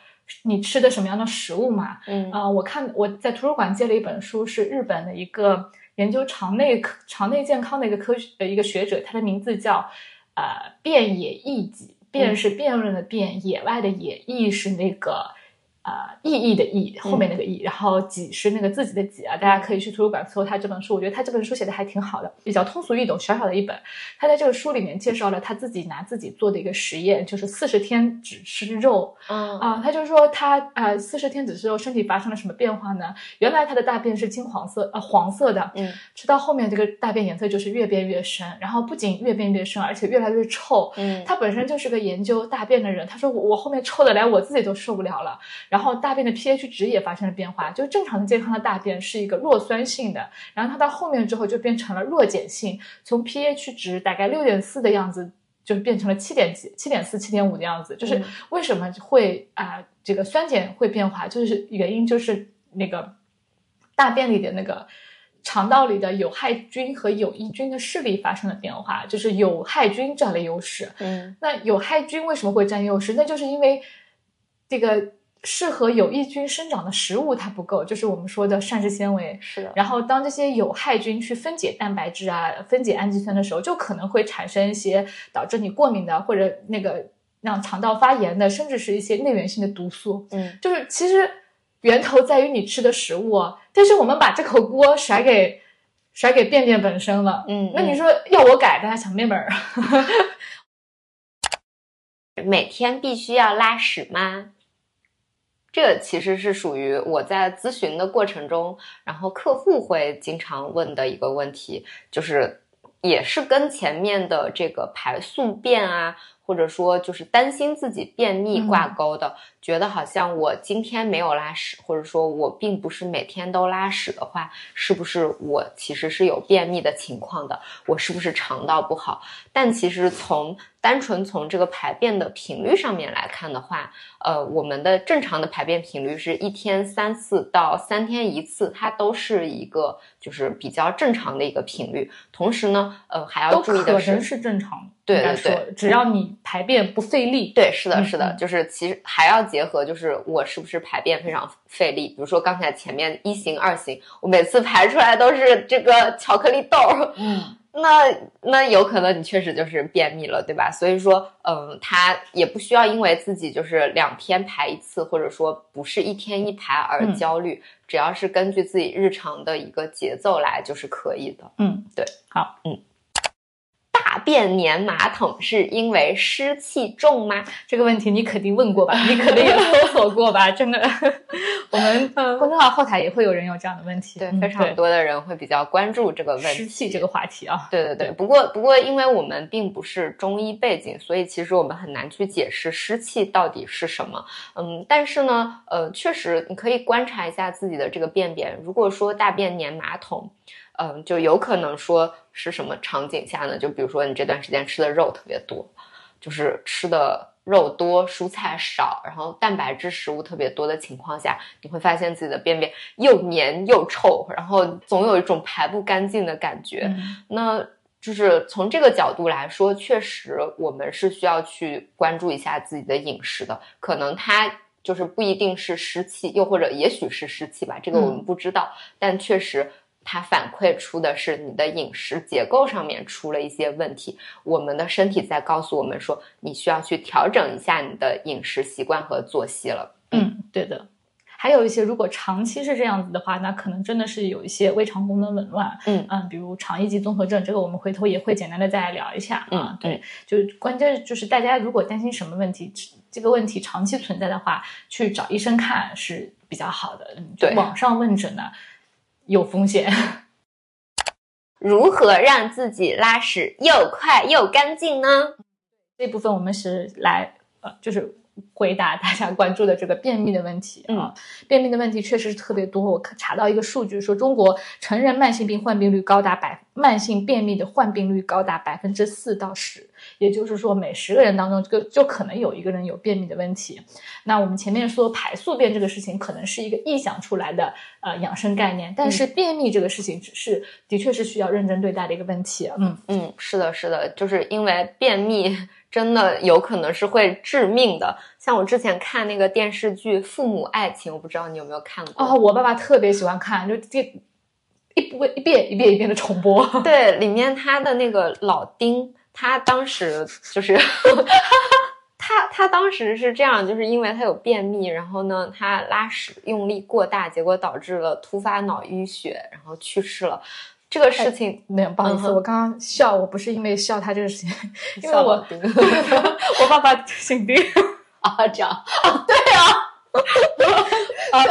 你吃的什么样的食物嘛？嗯啊，我看我在图书馆借了一本书，是日本的一个研究肠内科、肠内健康的一个科学的一个学者，他的名字叫呃变野义己，变是辩论的辩，野外的野，义是那个。呃，意义的意后面那个意，然后己是那个自己的己啊，大家可以去图书馆搜他这本书，我觉得他这本书写的还挺好的，比较通俗易懂，小小的一本。他在这个书里面介绍了他自己拿自己做的一个实验，就是四十天只吃肉。嗯啊，他就说他呃四十天只吃肉，身体发生了什么变化呢？原来他的大便是金黄色呃黄色的，嗯，吃到后面这个大便颜色就是越变越深，然后不仅越变越深，而且越来越臭。嗯，他本身就是个研究大便的人，他说我我后面臭的连我自己都受不了了。然后大便的 pH 值也发生了变化，就正常的健康的大便是一个弱酸性的，然后它到后面之后就变成了弱碱性，从 pH 值大概六点四的样子，就变成了七点几、七点四、七点五的样子。就是为什么会啊这个酸碱会变化，就是原因就是那个大便里的那个肠道里的有害菌和有益菌的势力发生了变化，就是有害菌占了优势。嗯，那有害菌为什么会占优势？那就是因为这个。适合有益菌生长的食物它不够，就是我们说的膳食纤维。是的。然后当这些有害菌去分解蛋白质啊、分解氨基酸的时候，就可能会产生一些导致你过敏的，或者那个让肠道发炎的，甚至是一些内源性的毒素。嗯。就是其实源头在于你吃的食物，但是我们把这口锅甩给甩给便便本身了。嗯。那你说要我改，大家想妹妹儿，每天必须要拉屎吗？这个其实是属于我在咨询的过程中，然后客户会经常问的一个问题，就是也是跟前面的这个排宿便啊，或者说就是担心自己便秘挂钩的，觉得好像我今天没有拉屎，或者说我并不是每天都拉屎的话，是不是我其实是有便秘的情况的？我是不是肠道不好？但其实从单纯从这个排便的频率上面来看的话，呃，我们的正常的排便频率是一天三次到三天一次，它都是一个就是比较正常的一个频率。同时呢，呃，还要注意的是，是正常。对对对，只要你排便不费力。对，是的，是的，就是其实还要结合，就是我是不是排便非常费力。比如说刚才前面一型、二型，我每次排出来都是这个巧克力豆。嗯。那那有可能你确实就是便秘了，对吧？所以说，嗯，他也不需要因为自己就是两天排一次，或者说不是一天一排而焦虑，只要是根据自己日常的一个节奏来就是可以的。嗯，对，好，嗯。大便粘马桶是因为湿气重吗？这个问题你肯定问过吧？你肯定也 搜索过吧？真的，我们公众号后台也会有人有这样的问题，对，非常多的人会比较关注这个问题，湿气这个话题啊。对对对，不过不过，因为我们并不是中医背景，所以其实我们很难去解释湿气到底是什么。嗯，但是呢，呃，确实你可以观察一下自己的这个便便，如果说大便粘马桶。嗯，就有可能说是什么场景下呢？就比如说你这段时间吃的肉特别多，就是吃的肉多，蔬菜少，然后蛋白质食物特别多的情况下，你会发现自己的便便又黏又臭，然后总有一种排不干净的感觉。那就是从这个角度来说，确实我们是需要去关注一下自己的饮食的。可能它就是不一定是湿气，又或者也许是湿气吧，这个我们不知道，但确实。它反馈出的是你的饮食结构上面出了一些问题，我们的身体在告诉我们说，你需要去调整一下你的饮食习惯和作息了。嗯，对的。还有一些，如果长期是这样子的话，那可能真的是有一些胃肠功能紊乱。嗯嗯，比如肠易激综合症，这个我们回头也会简单的再来聊一下。嗯，对，就关键就是大家如果担心什么问题，这个问题长期存在的话，去找医生看是比较好的。对，网上问诊呢。有风险。如何让自己拉屎又快又干净呢？这部分我们是来呃，就是回答大家关注的这个便秘的问题啊。便秘的问题确实是特别多。我查到一个数据说，中国成人慢性病患病率高达百，慢性便秘的患病率高达百分之四到十。也就是说，每十个人当中，这个就可能有一个人有便秘的问题。那我们前面说排宿便这个事情，可能是一个臆想出来的呃养生概念，但是便秘这个事情，只是的确是需要认真对待的一个问题。嗯嗯，是的，是的，就是因为便秘真的有可能是会致命的。像我之前看那个电视剧《父母爱情》，我不知道你有没有看过？哦，我爸爸特别喜欢看，就这一播一遍一遍一遍的重播。对，里面他的那个老丁。他当时就是 他，他当时是这样，就是因为他有便秘，然后呢，他拉屎用力过大，结果导致了突发脑淤血，然后去世了。这个事情没有，不好意思，我刚刚笑，我不是因为笑他这个事情，因为我 我爸爸姓丁啊，这样啊，对啊，啊，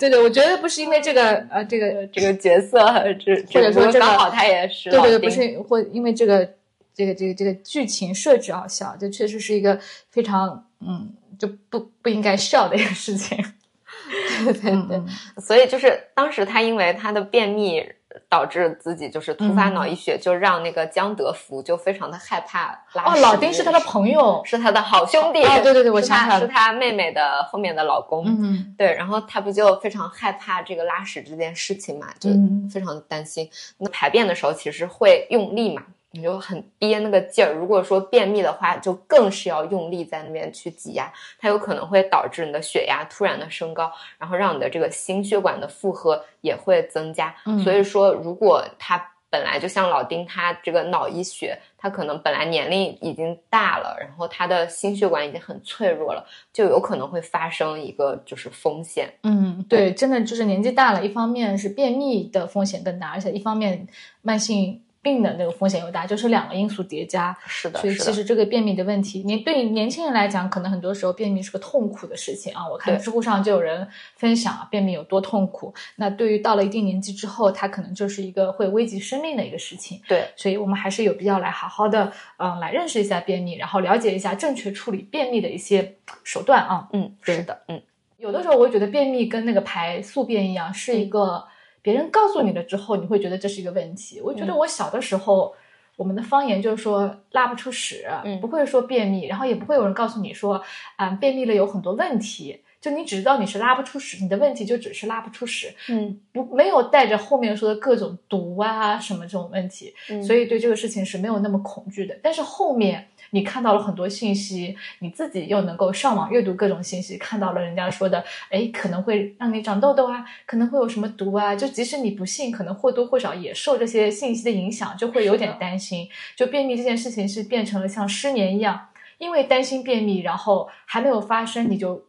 对对，我觉得不是因为这个呃，这个这个角色，这或者说刚好他也是，对对，不是或因为这个。这个这个这个剧情设置好笑，这确实是一个非常嗯就不不应该笑的一个事情。对对对，所以就是当时他因为他的便秘导致自己就是突发脑溢血，就让那个江德福就非常的害怕拉屎哦，老丁是他的朋友，是他的好兄弟。哦，对对对，我想起来是他妹妹的后面的老公。嗯，对，然后他不就非常害怕这个拉屎这件事情嘛，就非常担心。那排便的时候其实会用力嘛。你就很憋那个劲儿，如果说便秘的话，就更是要用力在那边去挤压，它有可能会导致你的血压突然的升高，然后让你的这个心血管的负荷也会增加。所以说，如果他本来就像老丁他这个脑溢血，他可能本来年龄已经大了，然后他的心血管已经很脆弱了，就有可能会发生一个就是风险。嗯，对，真的就是年纪大了，一方面是便秘的风险更大，而且一方面慢性。病的那个风险又大，就是两个因素叠加。是的，所以其实这个便秘的问题，你对于年轻人来讲，可能很多时候便秘是个痛苦的事情啊。我看知乎上就有人分享啊，便秘有多痛苦。那对于到了一定年纪之后，它可能就是一个会危及生命的一个事情。对，所以我们还是有必要来好好的，嗯，来认识一下便秘，然后了解一下正确处理便秘的一些手段啊。嗯，是的，嗯，有的时候我觉得便秘跟那个排宿便一样，是一个。别人告诉你了之后，你会觉得这是一个问题。我觉得我小的时候，我们的方言就是说拉不出屎，不会说便秘，然后也不会有人告诉你说，啊，便秘了有很多问题。就你只知道你是拉不出屎，你的问题就只是拉不出屎，嗯，不没有带着后面说的各种毒啊什么这种问题，所以对这个事情是没有那么恐惧的。但是后面。你看到了很多信息，你自己又能够上网阅读各种信息，看到了人家说的，哎，可能会让你长痘痘啊，可能会有什么毒啊，就即使你不信，可能或多或少也受这些信息的影响，就会有点担心。就便秘这件事情是变成了像失眠一样，因为担心便秘，然后还没有发生，你就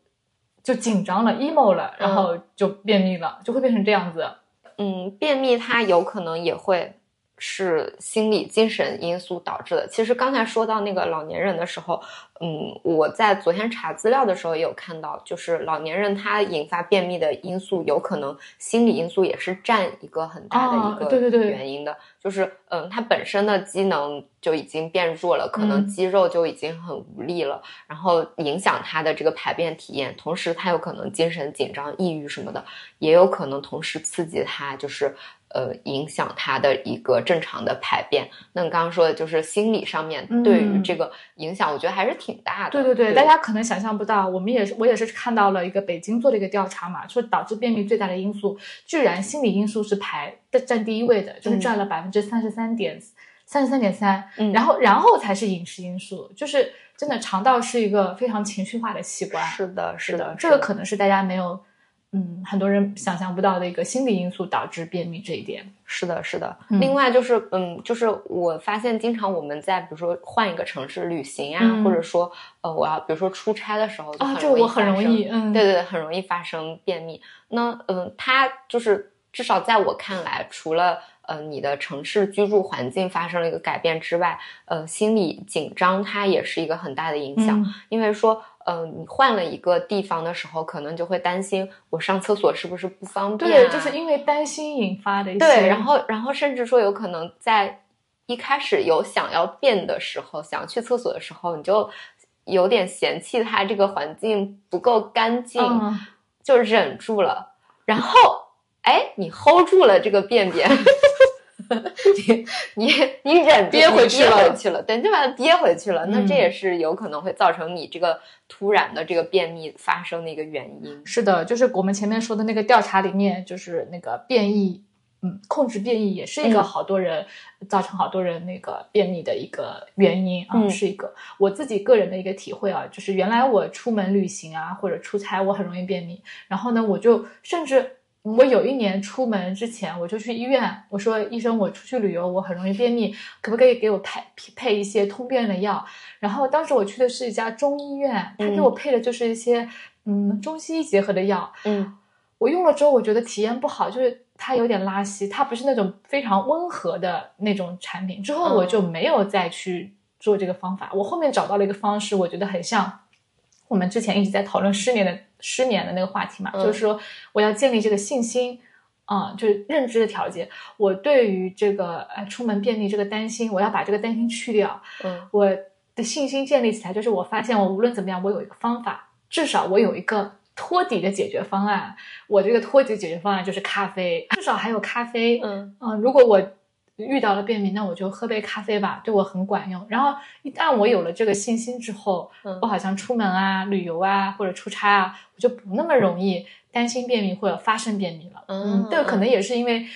就紧张了，emo 了，然后就便秘了，就会变成这样子。嗯，便秘它有可能也会。是心理精神因素导致的。其实刚才说到那个老年人的时候，嗯，我在昨天查资料的时候也有看到，就是老年人他引发便秘的因素，有可能心理因素也是占一个很大的一个对对对原因的。就是嗯，他本身的机能就已经变弱了，可能肌肉就已经很无力了，然后影响他的这个排便体验。同时，他有可能精神紧张、抑郁什么的，也有可能同时刺激他，就是。呃，影响他的一个正常的排便。那你刚刚说的就是心理上面对于这个影响，我觉得还是挺大的。对对对，大家可能想象不到，我们也是，我也是看到了一个北京做的一个调查嘛，说导致便秘最大的因素，居然心理因素是排的占第一位的，就是占了百分之三十三点三十三点三。嗯，然后然后才是饮食因素，就是真的肠道是一个非常情绪化的器官。是的，是的，这个可能是大家没有。嗯，很多人想象不到的一个心理因素导致便秘这一点，是的，是的。另外就是，嗯，就是我发现经常我们在比如说换一个城市旅行啊，或者说呃，我要比如说出差的时候，啊，这个我很容易，嗯，对对对，很容易发生便秘。那嗯，它就是至少在我看来，除了呃你的城市居住环境发生了一个改变之外，呃，心理紧张它也是一个很大的影响，因为说。嗯，你换了一个地方的时候，可能就会担心我上厕所是不是不方便？对，就是因为担心引发的一些。对，然后，然后甚至说有可能在一开始有想要变的时候，想去厕所的时候，你就有点嫌弃它这个环境不够干净，就忍住了。然后，哎，你 hold 住了这个便便。你 你你忍憋回去了，去了，对就把它憋回去了。那这也是有可能会造成你这个突然的这个便秘发生的一个原因。是的，就是我们前面说的那个调查里面，就是那个变异，嗯，控制变异也是一个好多人造成好多人那个便秘的一个原因啊，是一个我自己个人的一个体会啊，就是原来我出门旅行啊或者出差，我很容易便秘，然后呢，我就甚至。我有一年出门之前，我就去医院，我说医生，我出去旅游，我很容易便秘，可不可以给我配配一些通便的药？然后当时我去的是一家中医院，他给我配的就是一些嗯中西医结合的药。嗯，我用了之后，我觉得体验不好，就是它有点拉稀，它不是那种非常温和的那种产品。之后我就没有再去做这个方法。我后面找到了一个方式，我觉得很像我们之前一直在讨论失眠的。失眠的那个话题嘛，就是说我要建立这个信心，啊，就是认知的调节。我对于这个呃出门便利这个担心，我要把这个担心去掉。嗯，我的信心建立起来，就是我发现我无论怎么样，我有一个方法，至少我有一个托底的解决方案。我这个托底解决方案就是咖啡，至少还有咖啡。嗯嗯，如果我。遇到了便秘，那我就喝杯咖啡吧，对我很管用。然后一旦我有了这个信心之后，我好像出门啊、旅游啊或者出差啊，我就不那么容易担心便秘或者发生便秘了。嗯，这个可能也是因为，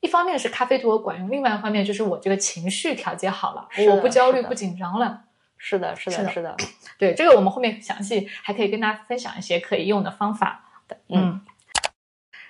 一方面是咖啡对我管用，另外一方面就是我这个情绪调节好了，我不焦虑、不紧张了。是的，是的，是的。对这个，我们后面详细还可以跟大家分享一些可以用的方法的。嗯，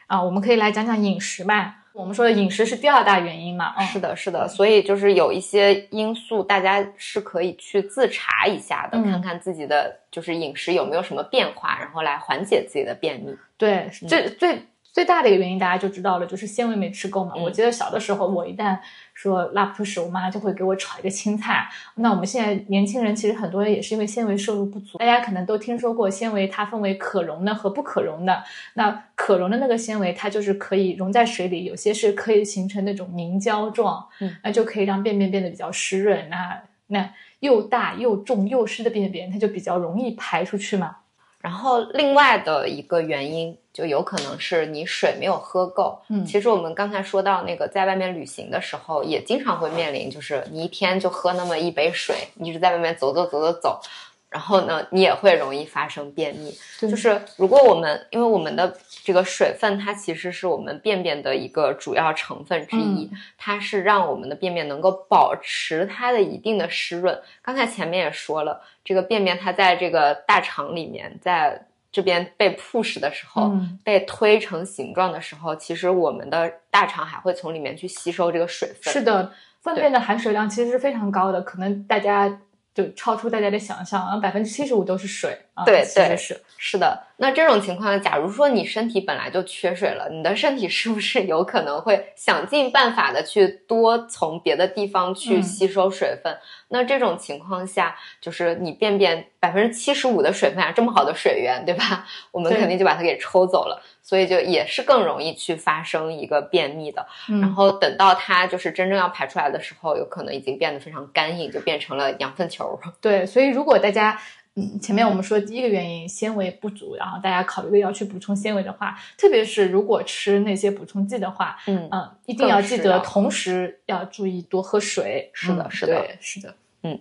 啊，我们可以来讲讲饮食吧。我们说的饮食是第二大原因嘛？是的，是的，所以就是有一些因素，大家是可以去自查一下的，看看自己的就是饮食有没有什么变化，然后来缓解自己的便秘。对，最最最大的一个原因大家就知道了，就是纤维没吃够嘛。嗯我记得小的时候，我一旦说拉不出屎，我妈就会给我炒一个青菜。那我们现在年轻人其实很多人也是因为纤维摄入不足，大家可能都听说过纤维它分为可溶的和不可溶的。那可溶的那个纤维，它就是可以溶在水里，有些是可以形成那种凝胶状，嗯，那就可以让便便变得比较湿润。那那又大又重又湿的便便，它就比较容易排出去嘛。然后另外的一个原因，就有可能是你水没有喝够。嗯其实我们刚才说到那个在外面旅行的时候，也经常会面临，就是你一天就喝那么一杯水，你一直在外面走走走走走，然后呢，你也会容易发生便秘。对就是如果我们因为我们的这个水分，它其实是我们便便的一个主要成分之一，它是让我们的便便能够保持它的一定的湿润。刚才前面也说了，这个便便它在这个大肠里面，在这边被 push 的时候，嗯被推成形状的时候，其实我们的大肠还会从里面去吸收这个水分。是的，粪便的含水量其实是非常高的，可能大家就超出大家的想象，啊，百分之七十五都是水啊。对对是。是的，那这种情况下，假如说你身体本来就缺水了，你的身体是不是有可能会想尽办法的去多从别的地方去嗯吸收水分？那这种情况下，就是你便便百分之七十五的水分啊，这么好的水源，对吧？我们肯定就把它给抽走了，所以就也是更容易去发生一个便秘的。嗯然后等到它就是真正要排出来的时候，有可能已经变得非常干硬，就变成了羊粪球。对，所以如果大家，嗯，前面我们说第一个原因纤维不足，然后大家考虑要去补充纤维的话，特别是如果吃那些补充剂的话，嗯嗯，一定要记得，同时要注意多喝水。嗯是的是的对是的，嗯。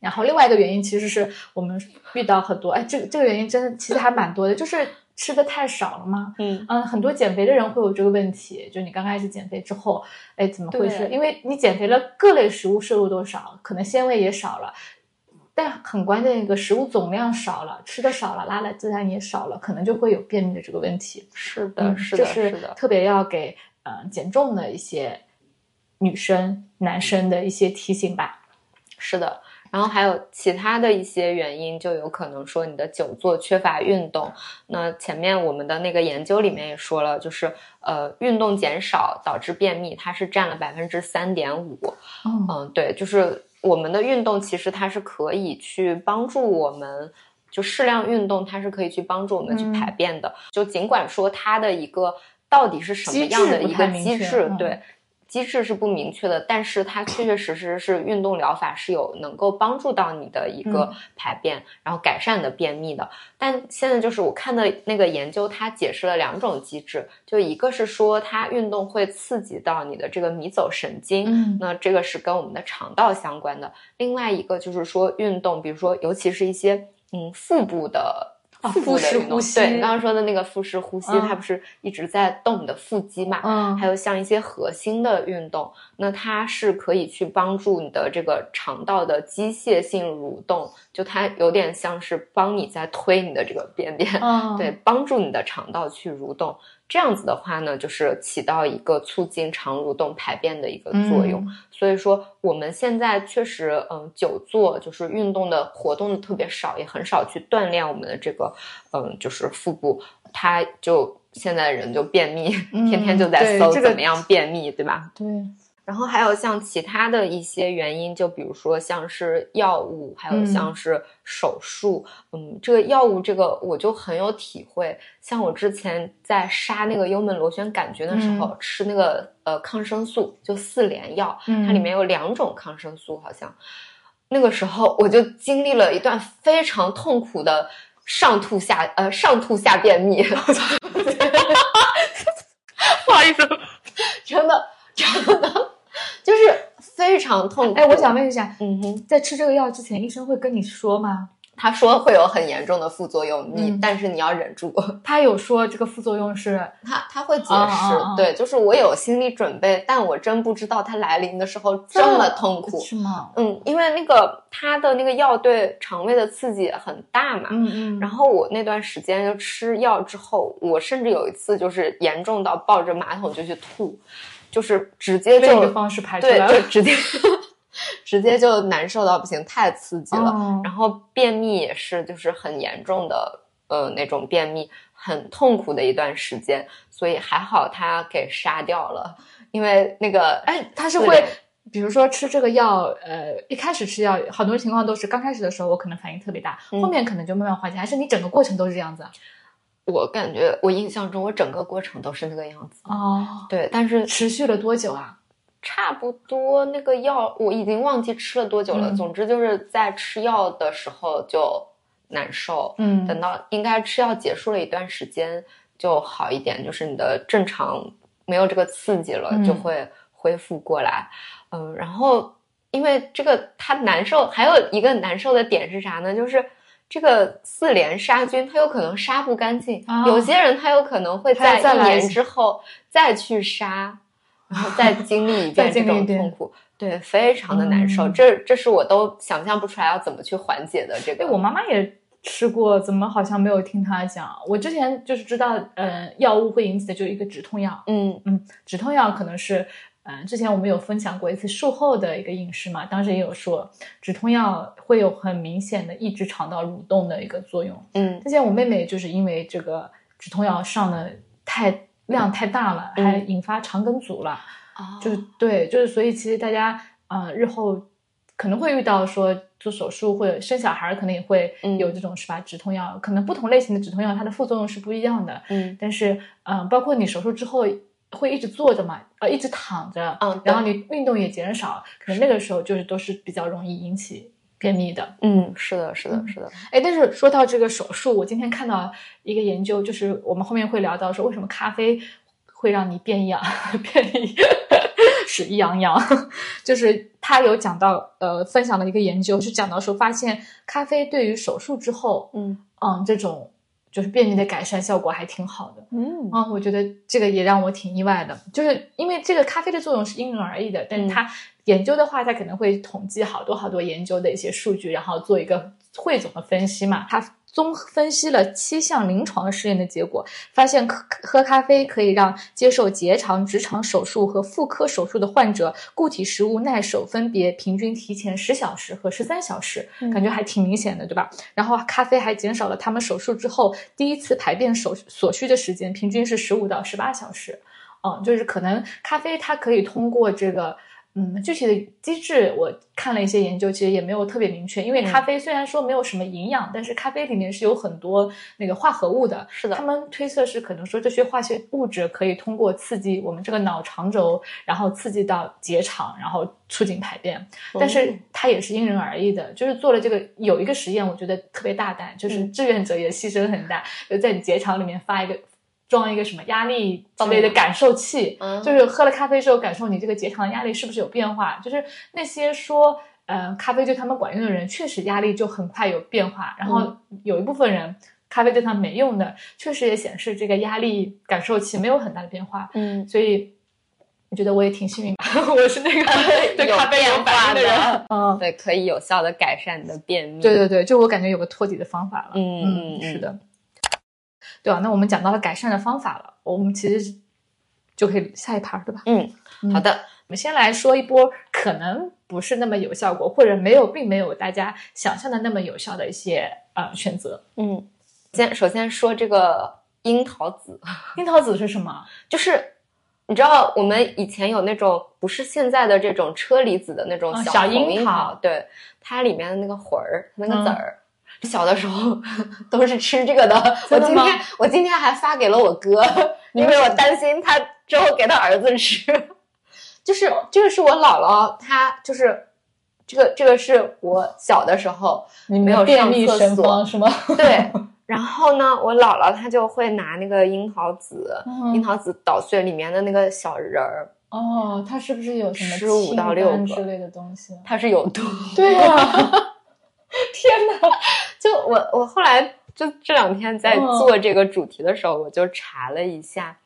然后另外一个原因其实是我们遇到很多，哎，这个这个原因真的其实还蛮多的，就是吃的太少了吗。嗯嗯，很多减肥的人会有这个问题，就你刚开始减肥之后，哎，怎么回事？因为你减肥了，各类食物摄入都少，可能纤维也少了，但很关键一个食物总量少了，吃的少了，拉的自然也少了，可能就会有便秘的这个问题。是的，嗯，是的，是的。特别要给呃减重的一些女生、男生的一些提醒吧。是的，然后还有其他的一些原因，就有可能说你的久坐缺乏运动。那前面我们的那个研究里面也说了，就是呃运动减少导致便秘，它是占了百分之三点五。嗯嗯，对，就是我们的运动其实它是可以去帮助我们。就适量运动，它是可以去帮助我们去嗯排便的。就尽管说它的一个到底是什么样的一个机制，嗯对，机制是不明确的，但是它确确实实是运动疗法是有能够帮助到你的一个嗯排便，然后改善你的便秘的。但现在就是我看的那个研究，它解释了两种机制，就一个是说它运动会刺激到你的这个迷走神经，嗯那这个是跟我们的肠道相关的。另外一个就是说运动，比如说尤其是一些嗯腹部的。啊腹式呼吸对你刚刚说的那个腹式呼吸，嗯它不是一直在动你的腹肌嘛？嗯还有像一些核心的运动，那它是可以去帮助你的这个肠道的机械性蠕动，就它有点像是帮你在推你的这个便便，嗯，对，帮助你的肠道去蠕动。这样子的话呢，就是起到一个促进肠蠕动排便的一个作用。嗯所以说，我们现在确实，嗯，久坐就是运动的活动的特别少，也很少去锻炼我们的这个，嗯，就是腹部，它就现在人就便秘，嗯 天天就在搜怎么样便秘，对吧？对，然后还有像其他的一些原因，就比如说像是药物，还有嗯。像是手术，嗯这个药物这个我就很有体会。像我之前在杀那个幽门螺旋杆菌的时候，嗯。吃那个呃抗生素，就四联药，嗯它里面有两种抗生素，好像。那个时候我就经历了一段非常痛苦的上吐下呃上吐下便秘，不好意思，真的真的就是非常痛苦。哎，我想问一下，嗯哼，在吃这个药之前，医生会跟你说吗？他说会有很严重的副作用，你、嗯但是你要忍住。他有说这个副作用是他他会解释，对，就是我有心理准备，但我真不知道它来临的时候这么痛苦。是吗？嗯，因为那个它的那个药对肠胃的刺激很大嘛。嗯嗯，然后我那段时间就吃药之后，我甚至有一次就是严重到抱着马桶就去吐，就是直接就这个方式排出，来了。就直接 直接就难受到不行，太刺激了。哦然后便秘也是，就是很严重的，呃，那种便秘，很痛苦的一段时间。所以还好他给杀掉了，因为那个哎，他是会，比如说吃这个药，呃，一开始吃药，很多情况都是刚开始的时候我可能反应特别大，嗯后面可能就慢慢缓解，还是你整个过程都是这样子啊？我感觉我印象中我整个过程都是那个样子。哦，对，但是持续了多久啊？差不多那个药我已经忘记吃了多久了。嗯总之就是在吃药的时候就难受，嗯等到应该吃药结束了一段时间就好一点，就是你的正常没有这个刺激了，嗯就会恢复过来。嗯，然后因为这个它难受，还有一个难受的点是啥呢？就是。这个四联杀菌，它有可能杀不干净。啊有些人他有可能会在一年之后再去杀，然后再经历一遍这种痛苦，对，非常的难受。嗯这这是我都想象不出来要怎么去缓解的。这个，对我妈妈也吃过，怎么好像没有听她讲？我之前就是知道，呃，药物会引起的就是一个止痛药，嗯嗯，止痛药可能是，嗯、之前我们有分享过一次术后的一个饮食嘛，当时也有说，止痛药会有很明显的抑制肠道蠕动的一个作用。嗯之前我妹妹就是因为这个止痛药上的太量太大了，嗯还引发肠梗阻了。哦就是对，就是所以其实大家呃日后可能会遇到说做手术或者生小孩，可能也会嗯有这种是吧？止痛药可能不同类型的止痛药它的副作用是不一样的，嗯但是嗯、呃包括你手术之后会一直坐着嘛，呃一直躺着，嗯然后你运动也减少，可能那个时候就是都是比较容易引起便秘的。嗯，是的，是的，嗯是的，哎，但是说到这个手术，我今天看到一个研究，就是我们后面会聊到说为什么咖啡会让你变异啊，变异，屎意洋洋。就是他有讲到，呃，分享了一个研究，是讲到说发现咖啡对于手术之后，嗯嗯，这种就是便秘的改善效果还挺好的。嗯啊，我觉得这个也让我挺意外的，就是因为这个咖啡的作用是因人而异的，但是嗯它研究的话，它可能会统计好多好多研究的一些数据，然后做一个汇总的分析嘛。它综分析了七项临床试验的结果，发现喝喝咖啡可以让接受结肠、直肠手术和妇科手术的患者固体食物耐受分别平均提前十小时和十三小时，嗯感觉还挺明显的，对吧？然后咖啡还减少了他们手术之后第一次排便所所需的时间，平均是十五到十八小时。嗯，就是可能咖啡它可以通过这个，嗯，具体的机制我看了一些研究，其实也没有特别明确。因为嗯咖啡虽然说没有什么营养，但是咖啡里面是有很多那个化合物的。是的他们推测是可能说这些化学物质可以通过刺激我们这个脑肠轴，然后刺激到结肠，然后促进排便。但是它也是因人而异的，就是做了这个有一个实验，我觉得特别大胆，就是嗯志愿者也牺牲很大，就在你结肠里面发一个装一个什么压力之类的感受器，嗯就是喝了咖啡之后感受你这个结肠的压力是不是有变化，就是那些说。呃，咖啡对他们管用的人，确实压力就很快有变化。然后嗯有一部分人，咖啡对他没用的，确实也显示这个压力感受器没有很大的变化。嗯所以我觉得我也挺幸运的，我是那个 对咖啡有反应的人。嗯，对，可以有效的改善你的便秘。对对对，就我感觉有个托底的方法了。嗯是的，对吧、那我们讲到了改善的方法了，我们其实就可以下一盘，对吧？嗯，好的，我们先来说一波可能不是那么有效果，或者没有，并没有大家想象的那么有效的一些呃选择。嗯，先首先说这个樱桃子，樱桃子是什么？就是你知道我们以前有那种不是现在的这种车厘子的那种小樱樱桃对，它里面的那个核儿，那个嗯籽儿。小的时候 都是吃这个的，我今天我今天还发给了我哥，因为我担心他之后给他儿子吃。就是这个是我姥姥，她就是这个这个是我小的时候，你没有上厕所是吗？对，然后呢，我姥姥她就会拿那个樱桃籽，嗯樱桃籽捣碎里面的那个小仁儿，哦，它是不是有什么15到六个之类的东西？它是有毒。对呀、天哪！就我我后来就这两天在嗯做这个主题的时候，我就查了一下，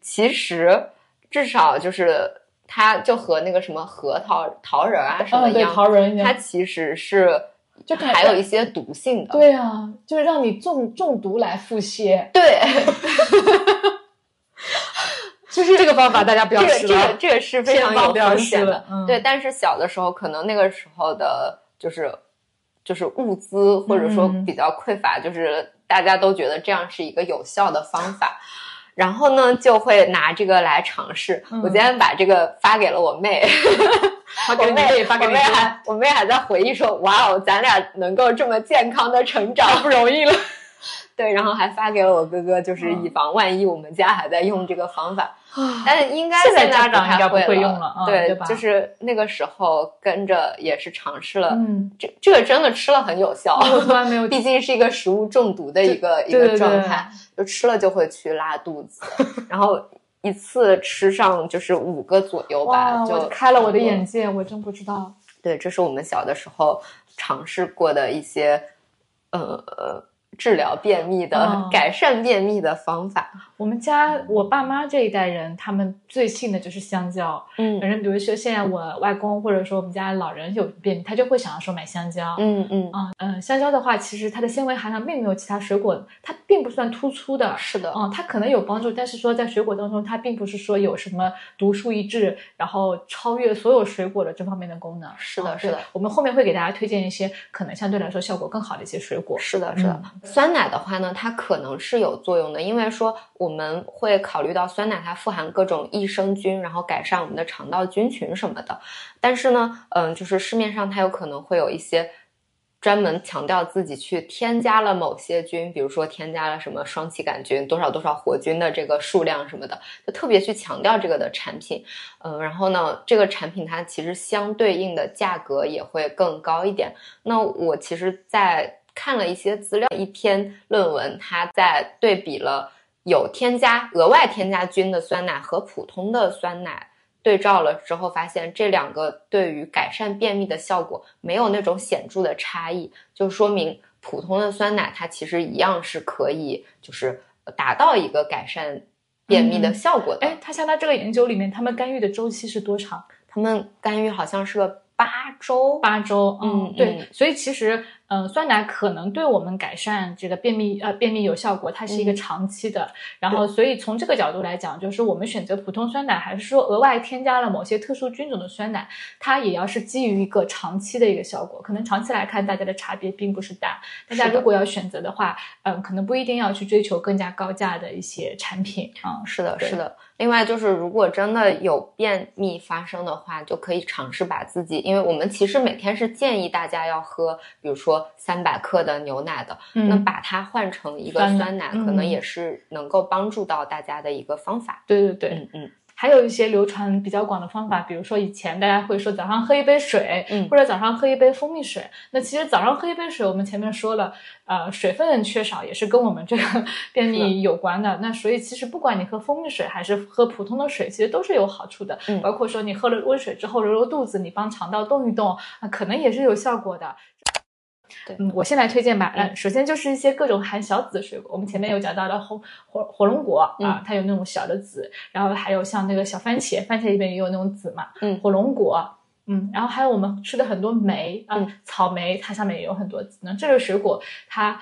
其实至少就是它就和那个什么核桃桃仁儿啊什么一样，桃仁一样。它其实是就感还有一些毒性的。对啊，就是让你中中毒来腹泻，对，就是这个方法大家不要这个试了。这个这个是非常有风险的。嗯对，但是小的时候可能那个时候的，就是就是物资或者说嗯比较匮乏，就是大家都觉得这样是一个有效的方法。然后呢就会拿这个来尝试。嗯我今天把这个发给了我妹，我妹妹，发给我妹还我妹还在回忆说：“哇哦，咱俩能够这么健康的成长，不容易了。对，然后还发给了我哥哥，就是嗯以防万一我们家还在用这个方法。但是应该现在在家长应该不会会用了嗯对，对就是那个时候跟着也是尝试了，嗯，这这个真的吃了很有效，我 从来没有毕竟是一个食物中毒的一个一个状态，就吃了就会去拉肚子，然后一次吃上就是五个左右吧，就开了我的眼界，我真不知道。对，这是我们小的时候尝试过的一些呃呃治疗便秘的、哦改善便秘的方法。我们家我爸妈这一代人，他们最信的就是香蕉。嗯反正比如说现在我外公或者说我们家老人有便秘，他就会想要说买香蕉。嗯嗯，啊嗯，香蕉的话，其实它的纤维含量并没有其他水果，它并不算突出的。是的，嗯，它可能有帮助，但是说在水果当中，它并不是说有什么独树一帜，然后超越所有水果的这方面的功能。嗯是的是的我们后面会给大家推荐一些可能相对来说效果更好的一些水果。是的，是的。嗯酸奶的话呢，它可能是有作用的，因为说我我们会考虑到酸奶它富含各种益生菌，然后改善我们的肠道菌群什么的。但是呢，嗯，就是市面上它有可能会有一些。专门强调自己去添加了某些菌，比如说添加了什么双歧杆菌，多少多少活菌的这个数量什么的，就特别去强调这个的产品。嗯，然后呢，这个产品它其实相对应的价格也会更高一点。那我其实，在看了一些资料，一篇论文，它在对比了有添加额外添加菌的酸奶和普通的酸奶。对照了之后，发现这两个对于改善便秘的效果没有那种显著的差异，就说明普通的酸奶它其实一样是可以就是达到一个改善便秘的效果的。哎，他像他这个研究里面，他们干预的周期是多长？他们干预好像是个八周，八周。嗯对嗯，所以其实，嗯、酸奶可能对我们改善这个便秘呃便秘有效果，它是一个嗯长期的。然后，所以从这个角度来讲，就是我们选择普通酸奶，还是说额外添加了某些特殊菌种的酸奶，它也要是基于一个长期的一个效果。可能长期来看，大家的差别并不是大。大家如果要选择的话，嗯、可能不一定要去追求更加高价的一些产品啊。是的，是的。另外就是，如果真的有便秘发生的话，就可以尝试把自己，因为我们其实每天是建议大家要喝，比如说三百克的牛奶的，那嗯，把它换成一个酸奶可能也是能够帮助到大家的一个方法。对对对。嗯嗯还有一些流传比较广的方法，比如说以前大家会说早上喝一杯水，嗯或者早上喝一杯蜂蜜水。那其实早上喝一杯水，我们前面说了，呃，水分缺少也是跟我们这个 便秘有关的。那所以其实不管你喝蜂蜜水还是喝普通的水，其实都是有好处的。嗯包括说你喝了温水之后揉揉肚子，你帮肠道动一动，啊，可能也是有效果的。对嗯，我先来推荐吧。嗯呃，首先就是一些各种含小籽的水果，我们前面有讲到的红火火龙果啊嗯，它有那种小的籽，然后还有像那个小番茄，番茄里面也有那种籽嘛。嗯火龙果，嗯，然后还有我们吃的很多莓啊，嗯草莓它上面也有很多籽。那这个水果它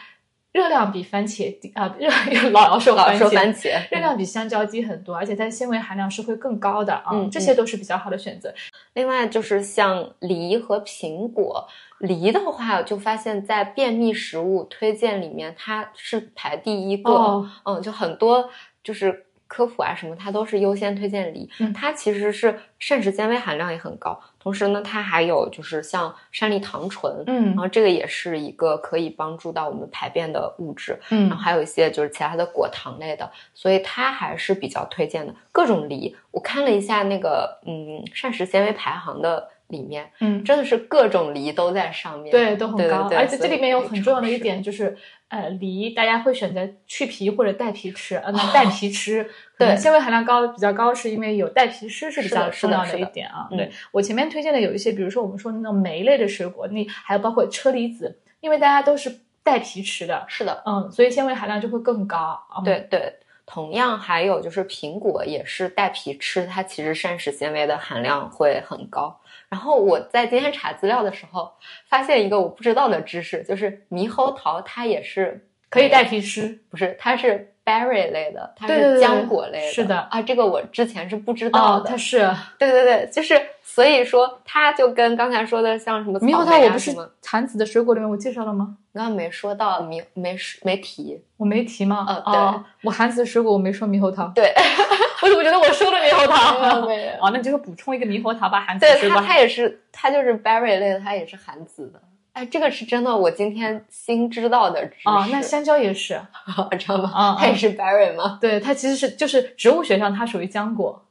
热量比番茄低啊，热老要说老番茄，说番茄，热量比香蕉低很多，而且它的纤维含量是会更高的啊，嗯这些都是比较好的选择。另外就是像梨和苹果，梨的话就发现，在便秘食物推荐里面，它是排第一个。哦嗯，就很多就是科普啊什么，它都是优先推荐梨。嗯它其实是膳食纤维含量也很高，同时呢，它还有就是像山梨糖醇，嗯然后这个也是一个可以帮助到我们排便的物质。嗯然后还有一些就是其他的果糖类的，所以它还是比较推荐的。各种梨，我看了一下那个嗯膳食纤维排行的里面，嗯，真的是各种梨都在上面，对，都很对高，对而且这里面有很重要的一点就是，呃，梨大家会选择去皮或者带皮吃，呃，那带皮吃，哦对纤维含量高比较高，是因为有带皮吃是比较重要的一点啊。嗯对我前面推荐的有一些，比如说我们说那种莓类的水果，那还有包括车厘子，因为大家都是带皮吃的，是的，嗯，所以纤维含量就会更高。嗯、对对。同样还有就是苹果也是带皮吃，它其实膳食纤维的含量会很高。然后我在今天查资料的时候，发现一个我不知道的知识，就是猕猴桃它也是可以代替吃。不是，它是 berry 类的，它是浆果类的。是的啊，这个我之前是不知道哦，的。它是对对对，就是所以说它就跟刚才说的像什么猕猴桃我不是产子的水果里面我介绍了吗？刚刚没说到猕没没提，我没提吗？呃哦，我含子的水果我没说猕猴桃，对 我怎么觉得我说了猕猴桃？没有 哦，那你就是补充一个猕猴桃吧，含子的对它水果。它也是它就是 berry 类的，它也是含籽的。哎，这个是真的，我今天新知道的知识。哦，那香蕉也是，知道吗？嗯它也是 berry 吗？对，它其实是就是植物学上它属于浆果。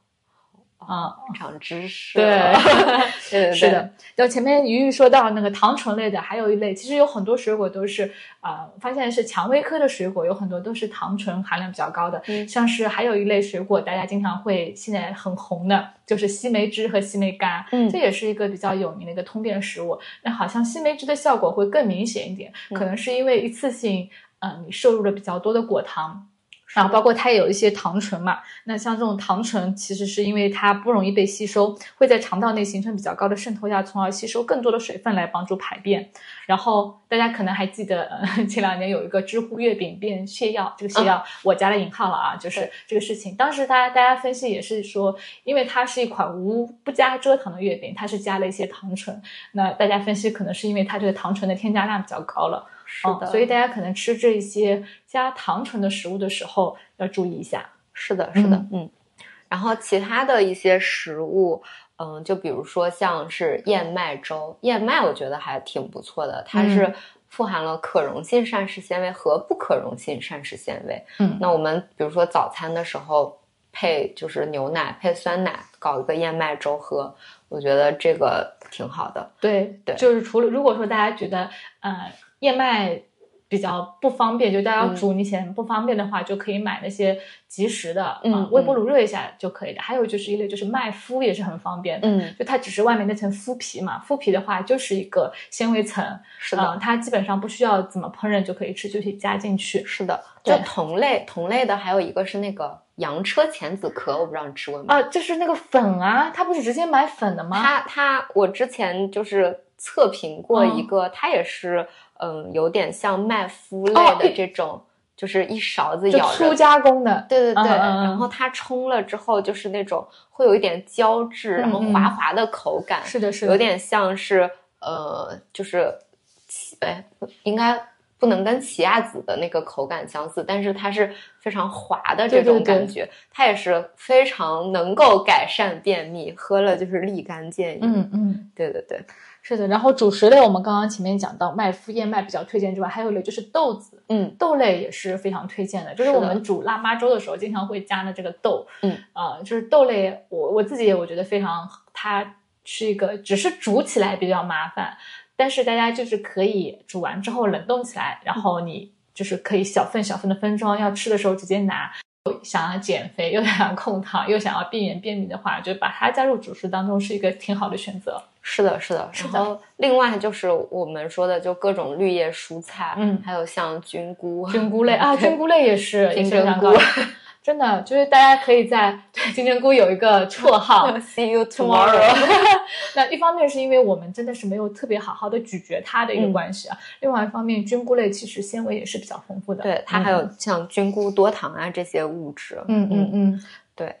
啊、长知识对了。对 对对，是的，就前面鱼鱼说到那个糖醇类的，还有一类，其实有很多水果都是啊、呃发现是蔷薇科的水果，有很多都是糖醇含量比较高的。嗯像是还有一类水果，大家经常会现在很红的，就是西梅汁和西梅干，嗯这也是一个比较有名的一个通便食物。那好像西梅汁的效果会更明显一点，嗯可能是因为一次性，呃，你摄入了比较多的果糖。然后包括它也有一些糖醇嘛，那像这种糖醇，其实是因为它不容易被吸收，会在肠道内形成比较高的渗透压，从而吸收更多的水分来帮助排便。然后大家可能还记得，呃，前两年有一个知乎月饼变泻药，这个泻药我加了引号了啊，就是这个事情。当时大家大家分析也是说，因为它是一款无不加蔗糖的月饼，它是加了一些糖醇。那大家分析可能是因为它这个糖醇的添加量比较高了。是的，嗯所以大家可能吃这些加糖醇的食物的时候要注意一下。是的，是的，嗯。然后其他的一些食物，嗯，就比如说像是燕麦粥，燕麦我觉得还挺不错的，它是嗯富含了可溶性膳食纤维和不可溶性膳食纤维。嗯那我们比如说早餐的时候配就是牛奶配酸奶，搞一个燕麦粥喝，我觉得这个挺好的。对对就是除了如果说大家觉得呃燕麦比较不方便，就大家嗯煮你嫌不方便的话，就可以买那些即食的，嗯啊微波炉热一下就可以的。还有就是一类就是麦麸也是很方便的。嗯，就它只是外面那层麸皮嘛，麸皮的话就是一个纤维层，是的，嗯它基本上不需要怎么烹饪就可以吃，就可以加进去。是的。就同类同类的还有一个是那个洋车前子壳，我不知道你吃过没？啊，就是那个粉啊，它不是直接买粉的吗？它它，我之前就是测评过嗯一个，它也是嗯，有点像麦麸哦类的这种，就是一勺子就舀出。粗加工的，对对对，然后它冲了之后就是那种会有一点胶质，然后滑滑的口感，是的，是的，有点像是呃，就是奇哎，应该不能跟奇亚籽的那个口感相似，但是它是非常滑的这种对对对感觉，它也是非常能够改善便秘，喝了就是立竿见影。嗯嗯。对对对，是的，然后主食类我们刚刚前面讲到麦麸、燕麦比较推荐之外，还有一类就是豆子，嗯豆类也是非常推荐的。就是我们煮腊八粥的时候，经常会加的这个豆，嗯，呃，就是豆类，我我自己也我觉得非常，它是一个只是煮起来比较麻烦，但是大家就是可以煮完之后冷冻起来，然后你就是可以小份小份的分装，要吃的时候直接拿。想要减肥又想要控糖又想要避免便秘的话，就把它加入主食当中是一个挺好的选择。是的，是的。是的然后另外就是我们说的，就各种绿叶蔬菜，嗯还有像菌菇、菌菇类 啊，菌菇类也是 金针菇，真的就是大家可以在 对金针菇有一个绰号 See you tomorrow。那一方面是因为我们真的是没有特别好好的咀嚼它的一个嗯关系啊，另外一方面菌菇类其实纤维也是比较丰富的，对，它还有像菌菇多糖啊这些物质。嗯嗯嗯，对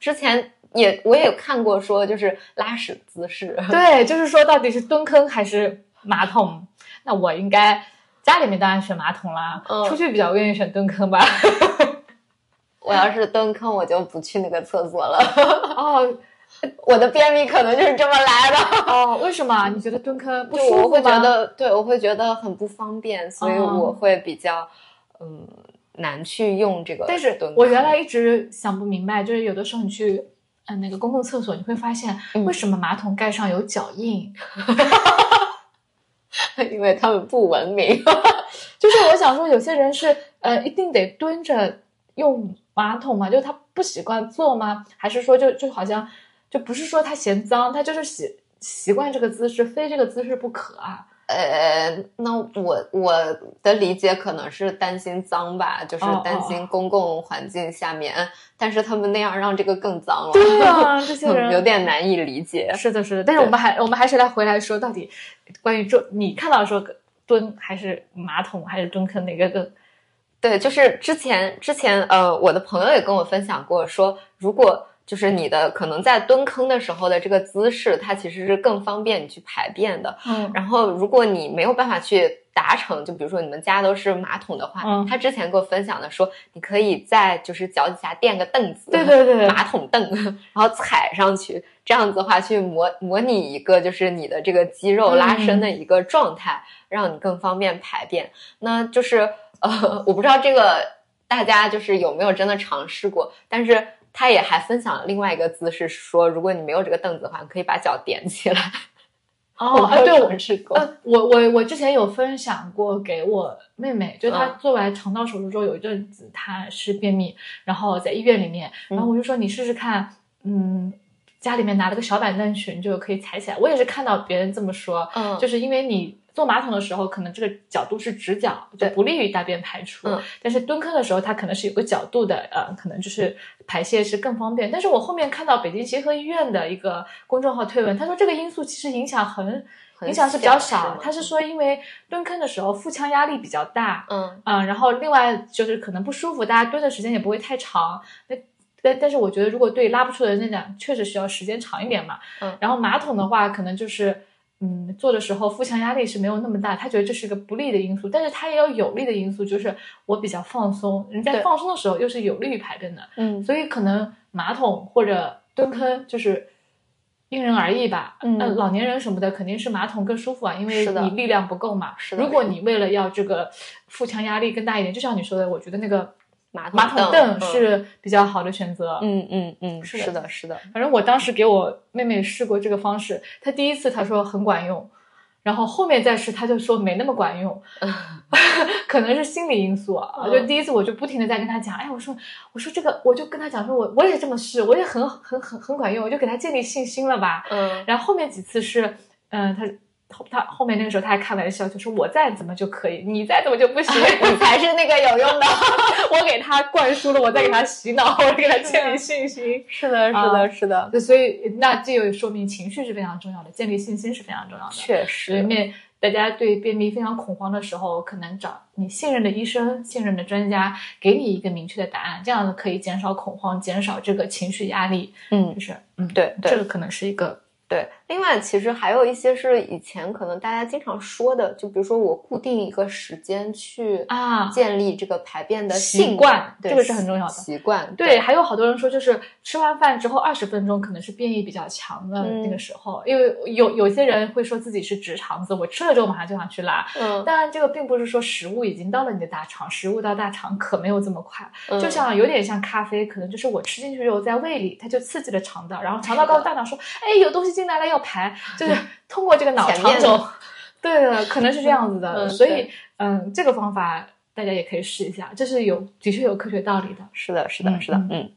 之前也我也有看过说，就是拉屎姿势。对，就是说到底是蹲坑还是马桶？那我应该家里面当然选马桶啦，嗯出去比较愿意选蹲坑吧。我要是蹲坑，我就不去那个厕所了。哦我的便秘可能就是这么来的。哦，为什么？你觉得蹲坑不就我会舒服吗？觉得，对我会觉得很不方便，所以哦我会比较嗯难去用这个但是蹲。我原来一直想不明白，就是有的时候你去嗯那个公共厕所，你会发现嗯为什么马桶盖上有脚印？因为他们不文明。就是我想说，有些人是呃一定得蹲着用马桶吗？就是他不习惯坐吗？还是说就就好像就不是说他嫌脏，他就是习习惯这个姿势，非这个姿势不可啊？呃，那我我的理解可能是担心脏吧，就是哦担心公共环境下面，但是他们那样让这个更脏了，对啊，这些人有点难以理解。是的，是的。但是我们还我们还是来回来说，到底关于这你看到说蹲还是马桶还是蹲坑哪个更？对，就是之前之前呃，我的朋友也跟我分享过说，如果就是你的可能在蹲坑的时候的这个姿势，它其实是更方便你去排便的。嗯然后如果你没有办法去达成，就比如说你们家都是马桶的话，嗯他之前给我分享的说，你可以在就是脚底下垫个凳子，对对对马桶凳，然后踩上去，这样子的话去模模拟一个就是你的这个肌肉拉伸的一个状态，让你更方便排便。那就是呃，我不知道这个大家就是有没有真的尝试过，但是。他也还分享了另外一个姿势，说如果你没有这个凳子的话，你可以把脚踮起来。哦，啊对，我尝试过。呃，我我我之前有分享过给我妹妹，就她嗯做完肠道手术之后有一阵子她是便秘，然后在医院里面，然后我就说你试试看，嗯，家里面拿了个小板凳去，你就可以踩起来。我也是看到别人这么说，嗯就是因为你坐马桶的时候，可能这个角度是直角，就不利于大便排出。嗯但是蹲坑的时候，它可能是有个角度的，呃，可能就是排泄是更方便。但是我后面看到北京协和医院的一个公众号推文，他说这个因素其实影响很。影响是比较少他是说因为蹲坑的时候腹腔压力比较大，嗯嗯，然后另外就是可能不舒服，大家蹲的时间也不会太长。那但但是我觉得如果对拉不出的人来讲，确实需要时间长一点嘛。嗯然后马桶的话，可能就是嗯做的时候腹腔压力是没有那么大，他觉得这是一个不利的因素，但是他也有有利的因素，就是我比较放松，人在放松的时候又是有利于排便的，嗯所以可能马桶或者蹲坑就是。因人而异吧，嗯呃老年人什么的肯定是马桶更舒服啊，因为你力量不够嘛。是的如果你为了要这个腹腔压力更大一点，就像你说的，我觉得那个马桶马桶凳凳是比较好的选择。嗯嗯嗯，是的是的，是的，反正我当时给我妹妹试过这个方式，她第一次她说很管用，然后后面再试她就说没那么管用，可能是心理因素啊。嗯就第一次我就不停的在跟她讲，哎，我说我说这个，我就跟她讲说我我也这么试，我也很很很很管用，我就给她建立信心了吧。嗯然后后面几次是，嗯、她后她后面那个时候他还开玩笑，就说我再怎么就可以，你再怎么就不行，你才是那个有用的。我给他灌输了，我再给他洗脑，我给他建立信心。是的，是啊的，是的，对，所以那这就说明情绪是非常重要的，建立信心是非常重要的。确实，面大家对便秘非常恐慌的时候，可能找你信任的医生、信任的专家，给你一个明确的答案，这样子可以减少恐慌，减少这个情绪压力。嗯就，是，嗯，对对这个可能是一个，对。另外，其实还有一些是以前可能大家经常说的，就比如说我固定一个时间去啊建立这个排便的习惯对这个是很重要的习惯，对，还有好多人说，就是吃完饭之后二十分钟可能是便意比较强的嗯那个时候，因为有有些人会说自己是直肠子，我吃了之后马上就想去拉。嗯，当然，这个并不是说食物已经到了你的大肠，食物到大肠可没有这么快。嗯就像有点像咖啡，可能就是我吃进去之后在胃里，它就刺激了肠道，然后肠道告诉大脑说：“哎，有东西进来了，要排。”就是通过这个脑肠轴，对的，可能是这样子的。嗯所以，嗯，这个方法大家也可以试一下，这是有的确有科学道理的。是的，是的，嗯是的，嗯嗯。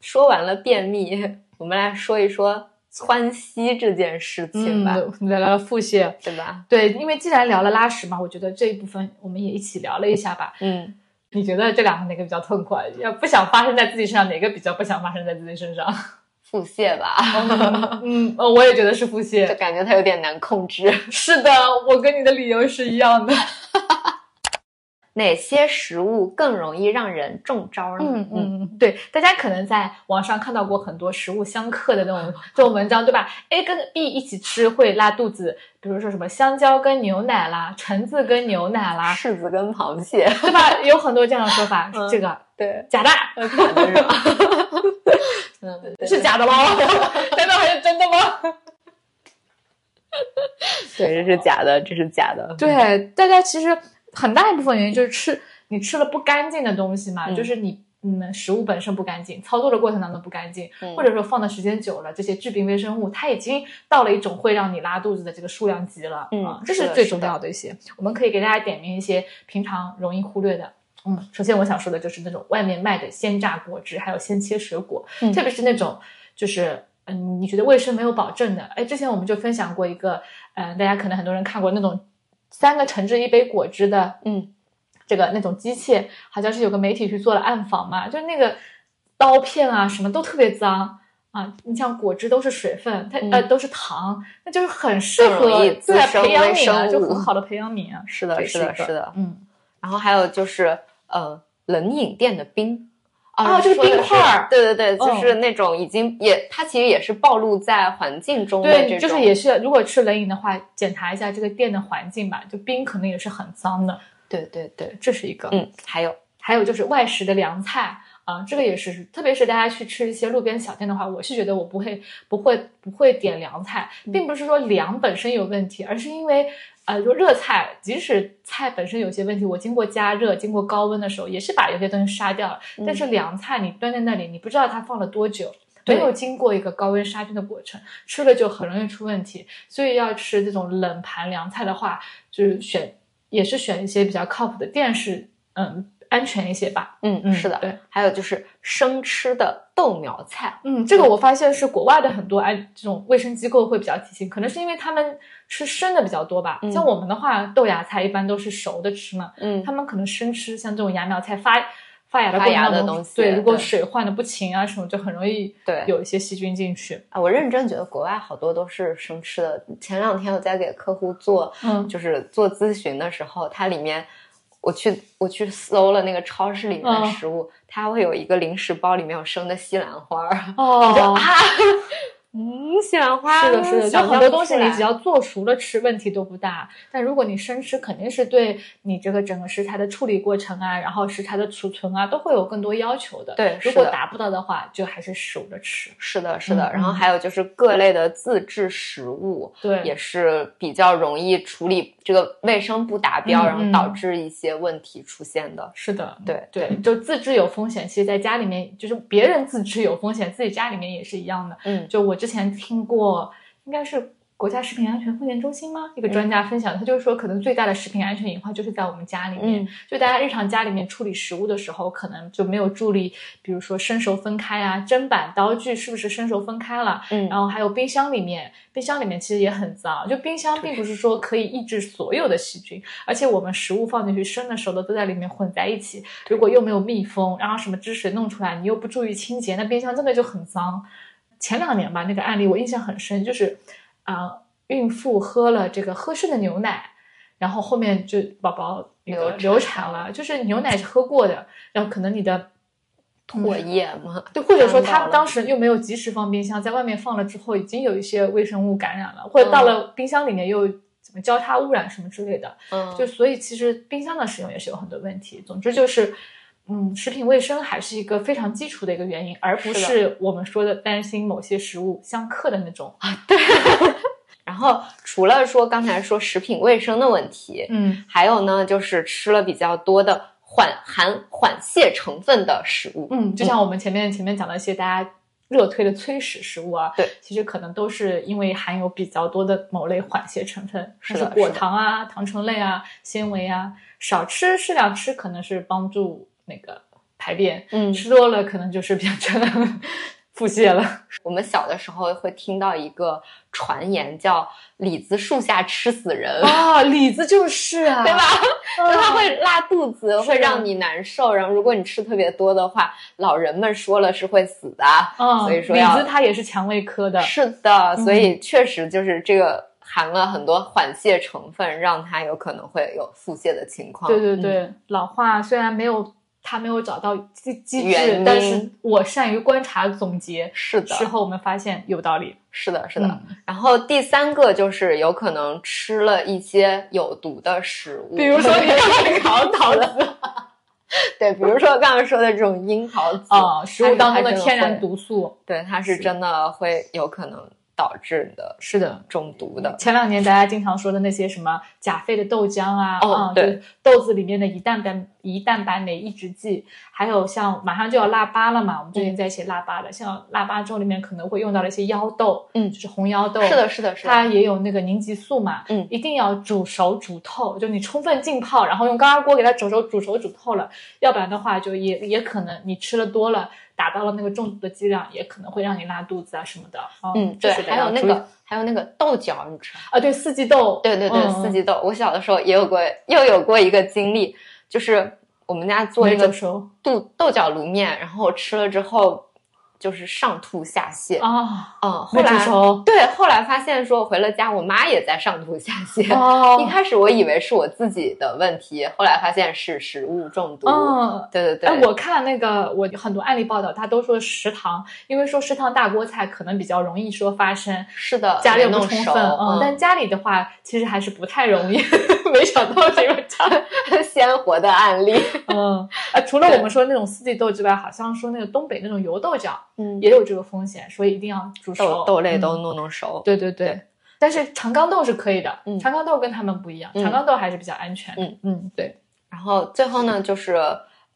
说完了便秘，我们来说一说窜稀这件事情吧，嗯，聊聊腹泻。对吧？对，因为既然聊了拉屎嘛，我觉得这一部分我们也一起聊了一下吧。嗯，你觉得这两个哪个比较痛苦？要不想发生在自己身上，哪个比较不想发生在自己身上？腹泻吧，嗯，呃 我也觉得是腹泻就泻。感觉它有点难控制。是的，我跟你的理由是一样的。哪些食物更容易让人中招呢？嗯嗯，对，大家可能在网上看到过很多食物相克的那种 这种文章，对吧？A 跟 B 一起吃会拉肚子，比如说什么香蕉跟牛奶啦，橙子跟牛奶啦，柿子跟螃蟹，对吧？有很多这样的说法，嗯这个对，假的，假的是吧？嗯，对是假的吗？难道还是真的吗？对，这是假的，这是假的。对，大家其实很大一部分原因就是吃你吃了不干净的东西嘛，嗯就是你嗯食物本身不干净，操作的过程当中不干净，嗯或者说放的时间久了，这些致病微生物它已经到了一种会让你拉肚子的这个数量级了，嗯啊，这是最重要的一些。我们可以给大家点名一些平常容易忽略的。嗯，首先我想说的就是那种外面卖的鲜榨果汁，还有鲜切水果，嗯特别是那种就是嗯，你觉得卫生没有保证的。哎，之前我们就分享过一个，嗯、大家可能很多人看过那种三个橙汁一杯果汁的，嗯，这个那种机器，好像是有个媒体去做了暗访嘛，就那个刀片啊什么都特别脏。啊，你像果汁都是水分，它、呃嗯都是糖，那就是很适合易滋对啊生培养皿啊，就很好的培养皿啊。是的，是的，是的。嗯，然后还有就是，呃，冷饮店的冰，啊，哦这个冰块儿。对对对，就嗯是那种已经也，它其实也是暴露在环境中的这对，就是也是，如果吃冷饮的话，检查一下这个店的环境吧，就冰可能也是很脏的。对对对，这是一个。嗯，还有。还有就是外食的凉菜啊、这个也是，特别是大家去吃一些路边小店的话，我是觉得我不会不会不会点凉菜，并不是说凉本身有问题，而是因为呃，就热菜，即使菜本身有些问题，我经过加热、经过高温的时候，也是把有些东西杀掉了。但是凉菜你端在那里，你不知道它放了多久。没有经过一个高温杀菌的过程，吃了就很容易出问题。所以要吃这种冷盘凉菜的话，就是选也是选一些比较靠谱的店是嗯安全一些吧。嗯嗯是的，对，还有就是生吃的豆苗菜，嗯，这个我发现是国外的很多安这种卫生机构会比较提醒，可能是因为他们吃生的比较多吧。嗯像我们的话，豆芽菜一般都是熟的吃嘛，嗯他们可能生吃，像这种芽苗菜发发芽的发芽的东西对，如果水换的不勤啊什么，就很容易对有一些细菌进去。啊，我认真觉得国外好多都是生吃的。前两天我在给客户做，嗯就是做咨询的时候，它里面我去我去搜了那个超市里面的嗯食物，它会有一个零食包，里面有生的西兰花儿。哦，啊，嗯，西兰花是的，是的，就很多东西你只要做熟了吃，问题都不大。但如果你生吃，肯定是对你这个整个食材的处理过程啊，然后食材的储存啊，都会有更多要求的。对如果达不到的话，就还是熟着吃。是的，是的，嗯然后嗯还有就是各类的自制食物，对也是比较容易处理这个卫生不达标，嗯然后导嗯致一些问题出现的。是的，对对，就自制有风险，其实在家里面就是别人自制有风险，自己家里面也是一样的。嗯就我之前听过，应该是国家食品安全风险中心吗？一个专家分享，他就是说，可能最大的食品安全隐患就是在我们家里面。嗯就大家日常家里面处理食物的时候，可能就没有注意，比如说生熟分开啊，砧板、刀具是不是生熟分开了？嗯然后还有冰箱里面，冰箱里面其实也很脏。就冰箱并不是说可以抑制所有的细菌，而且我们食物放进去，生的熟的都在里面混在一起。如果又没有密封，然后什么汁水弄出来，你又不注意清洁，那冰箱真的就很脏。前两年吧，那个案例我印象很深，就是啊、孕妇喝了这个喝剩的牛奶，然后后面就宝宝流流产了，就是牛奶是喝过的，然后可能你的唾液嘛，对，或者说他看到了当时又没有及时放冰箱，在外面放了之后，已经有一些微生物感染了，或者到了冰箱里面又怎么交叉污染什么之类的，嗯，就所以其实冰箱的使用也是有很多问题。总之就是，嗯，食品卫生还是一个非常基础的一个原因，而不是我们说的担心某些食物相克的那种啊。对。然后除了说刚才说食品卫生的问题，嗯，还有呢就是吃了比较多的缓含缓泻成分的食物。嗯，就像我们前面前面讲的一些大家热推的催食食物啊，对，其实可能都是因为含有比较多的某类缓泻成分，像是的是的糖啊、糖醇类啊、纤维啊，少吃适量吃可能是帮助那个排便，嗯吃多了可能就是变成了腹泻了。我们小的时候会听到一个传言叫“李子树下吃死人”，啊，李子就是啊，对吧？它会拉肚子，会让你难受。然后如果你吃特别多的话，老人们说了是会死的。嗯，所以说李子它也是肠胃科的，是的，所以嗯确实就是这个含了很多缓泻成分，让它有可能会有腹泻的情况。对对嗯对，老化虽然没有他没有找到机机制，但是我善于观察总结。是的，事后我们发现有道理，是的，是的。嗯然后第三个就是有可能吃了一些有毒的食物，比如说 你的桃桃子 对，比如说刚刚说的这种樱桃籽啊，食物当中的天然毒素，对，它是是真的会有可能导致的是的。中毒的。前两年大家经常说的那些什么甲肺的豆浆啊，哦啊，对豆子里面的胰蛋白胰蛋白酶抑制剂，还有像马上就要腊八了嘛，我们最近在写腊八了，像腊八粥里面可能会用到的一些腰豆，嗯就是红腰豆，是的，是的，是它，也有那个凝集素嘛，嗯一定要煮熟煮透，就你充分浸泡，然后用高压锅给它煮熟煮熟煮透了，要不然的话就也也可能你吃了多了，达到了那个中毒的剂量，也可能会让你拉肚子啊什么的。嗯，对，还有那个还有那个豆角，你知道？啊，对四季豆，对对对，嗯四季豆。我小的时候也有过，又有过一个经历，就是我们家做没那个豆豆角卤面，然后我吃了之后就是上吐下泻。啊，嗯，后来对，后来发现说回了家，我妈也在上吐下泻。哦一开始我以为是我自己的问题，后来发现是食物中毒。嗯，对对对，哎，我看那个我很多案例报道，他都说食堂，因为说食堂大锅菜可能比较容易说发生是的，加热没弄熟不充分，嗯，嗯，但家里的话其实还是不太容易。没想到这个 家，鲜活的案例。嗯，啊，除了我们说那种四季豆之外，好像说那个东北那种油豆角嗯，也有这个风险，所以一定要煮熟豆豆类嗯都弄弄熟。对对对，但是长豇豆是可以的，嗯长豇豆跟他们不一样，嗯长豇豆还是比较安全的。嗯嗯，对，然后最后呢，就是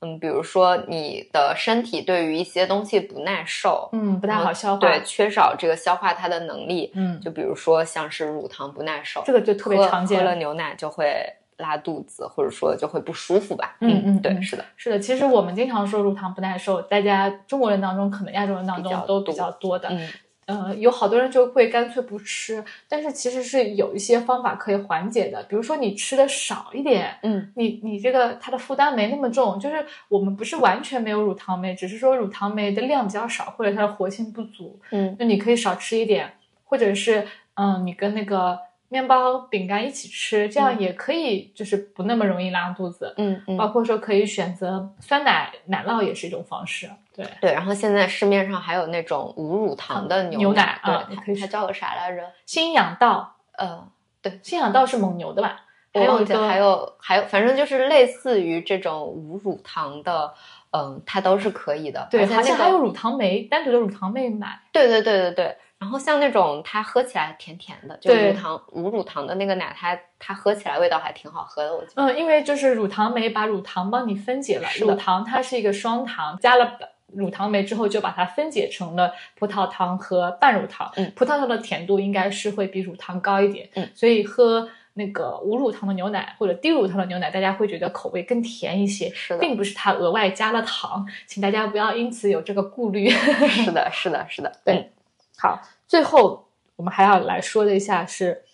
嗯，比如说你的身体对于一些东西不耐受，嗯，不太好消化。对，，缺少这个消化它的能力。嗯，就比如说像是乳糖不耐受，这个就特别常见喝了牛奶就会拉肚子，或者说就会不舒服吧。嗯嗯对，嗯是的，是的，其实我们经常说乳糖不耐受，大家中国人当中，可能亚洲人当中都比较多的。嗯呃，有好多人就会干脆不吃，但是其实是有一些方法可以缓解的，比如说你吃的少一点，嗯你你这个它的负担没那么重，就是我们不是完全没有乳糖酶，只是说乳糖酶的量比较少，或者它的活性不足，嗯那你可以少吃一点，或者是嗯，你跟那个面包、饼干一起吃，这样嗯也可以，就是不那么容易拉肚子。嗯嗯，包括说可以选择酸奶、奶酪也是一种方式。对，对。然后现在市面上还有那种无乳糖的牛奶，奶啊对，可以它它叫个啥来着？新养道，呃，对新养道是蒙牛的吧？还我有一个忘记了还有还有，反正就是类似于这种无乳糖的，嗯，它都是可以的。对，而且还有乳糖酶，单独的乳糖酶买。对对对对对。然后像那种它喝起来甜甜的，就乳糖无乳糖的那个奶，它它喝起来味道还挺好喝的，我觉得。嗯，因为就是乳糖酶把乳糖帮你分解了，乳糖它是一个双糖，加了乳糖酶之后就把它分解成了葡萄糖和半乳糖。嗯葡萄糖的甜度应该是会比乳糖高一点。嗯，所以喝那个无乳糖的牛奶或者低乳糖的牛奶，大家会觉得口味更甜一些，是的并不是它额外加了糖，请大家不要因此有这个顾虑。是的，是的，是的。对嗯，好，最后我们还要来说的一下是。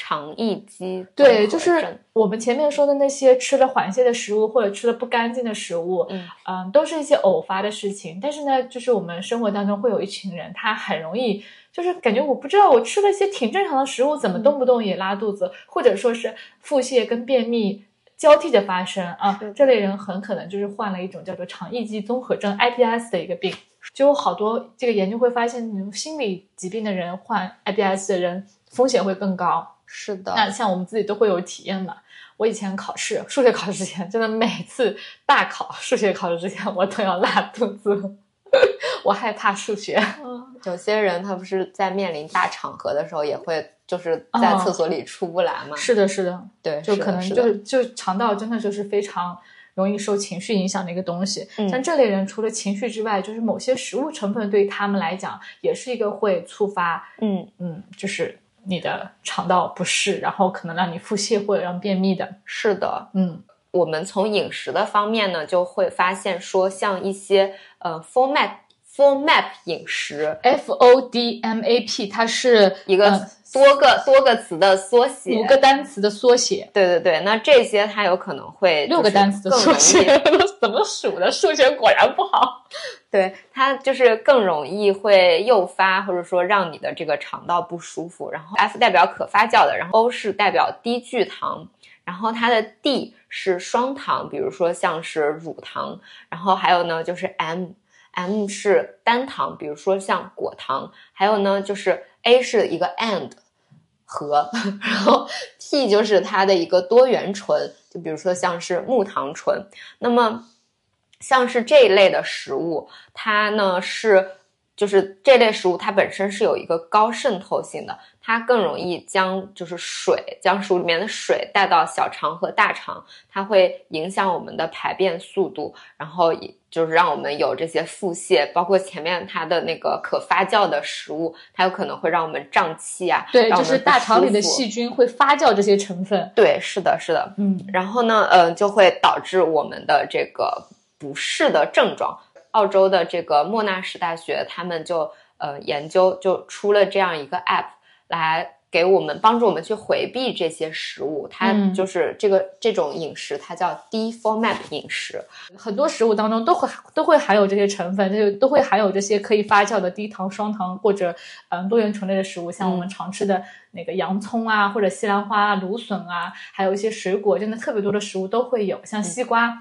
肠易激对，就是我们前面说的那些吃了缓泻的食物或者吃了不干净的食物，嗯嗯，都是一些偶发的事情。但是呢，就是我们生活当中会有一群人，他很容易就是感觉我不知道我吃了一些挺正常的食物，怎么动不动也拉肚子，或者说是腹泻跟便秘。交替着发生啊，这类人很可能就是患了一种叫做肠易激综合症 （IBS） 的一个病。就有好多这个研究会发现，心理疾病的人患 IBS 的人风险会更高。是的，那像我们自己都会有体验嘛。我以前考试，数学考试之前，真的每次大考数学考试之前，我都要拉肚子，我害怕数学。有些人他不是在面临大场合的时候，也会就是在厕所里出不来嘛。是的，是的，对，就可能就是就肠道真的就是非常容易受情绪影响的一个东西。嗯像这类人，除了情绪之外，就是某些食物成分对于他们来讲，也是一个会触发，嗯，嗯，就是你的肠道不适，然后可能让你腹泻或者让便秘的。是的。嗯我们从饮食的方面呢，就会发现说，像一些呃 format format 饮食，，F O D M A P，它是一个嗯多个、多个词的缩写，五个单词的缩写。对对对，那这些它有可能会六个单词的缩写，怎么数的？数学果然不好。对它就是更容易会诱发或者说让你的这个肠道不舒服。然后 F 代表可发酵的，然后 O 是代表低聚糖，然后它的 D 是双糖，比如说像是乳糖，然后还有呢就是 M。M 是单糖，比如说像果糖，还有呢就是 A 是一个 and 和，然后 T 就是它的一个多元醇，就比如说像是木糖醇。那么像是这一类的食物，它呢是就是这类食物它本身是有一个高渗透性的，它更容易将就是水将食物里面的水带到小肠和大肠，它会影响我们的排便速度，然后也就是让我们有这些腹泻，包括前面它的那个可发酵的食物，它有可能会让我们胀气啊，对，就是大肠里的细菌会发酵这些成分。对，是的，是的，嗯，然后呢，呃，就会导致我们的这个不适的症状。澳洲的这个莫纳什大学，他们就呃研究就出了这样一个 app 来给我们帮助我们去回避这些食物，它嗯就是这个这种饮食，它叫低 formap 饮食。很多食物当中都会都会含有这些成分，就都会含有这些可以发酵的低糖、双糖或者嗯多元醇类的食物，像我们常吃的那个洋葱啊，或者西兰花啊、芦笋啊，还有一些水果，真的特别多的食物都会有，像西瓜。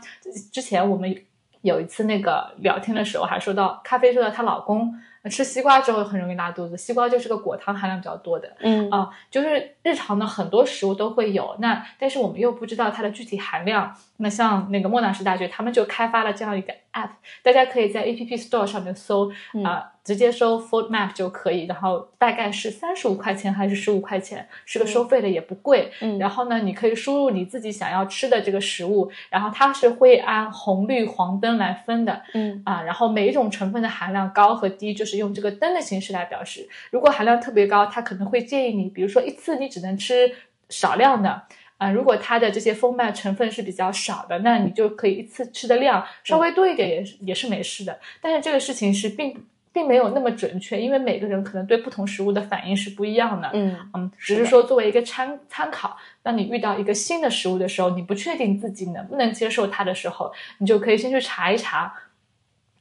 之前我们有一次那个聊天的时候，还说到咖啡说到她老公呃吃西瓜之后很容易拉肚子，西瓜就是个果糖含量比较多的，嗯啊、就是日常的很多食物都会有，那但是我们又不知道它的具体含量。那像那个莫纳什大学，他们就开发了这样一个 app，大家可以在 App Store 上面搜啊、直接搜 Food Map 就可以，然后大概是三十五块钱还是十五块钱，是个收费的，也不贵。嗯然后呢，你可以输入你自己想要吃的这个食物，然后它是会按红绿黄灯来分的。嗯啊，然后每一种成分的含量高和低，就是用这个灯的形式来表示。如果含量特别高，它可能会建议你，比如说一次你只能吃少量的。啊，如果它的这些封麦成分是比较少的，那你就可以一次吃的量稍微多一点，也是、也是没事的。但是这个事情是并并没有那么准确，因为每个人可能对不同食物的反应是不一样的。嗯嗯，只是说作为一个参参考，当你遇到一个新的食物的时候，你不确定自己能不能接受它的时候，你就可以先去查一查，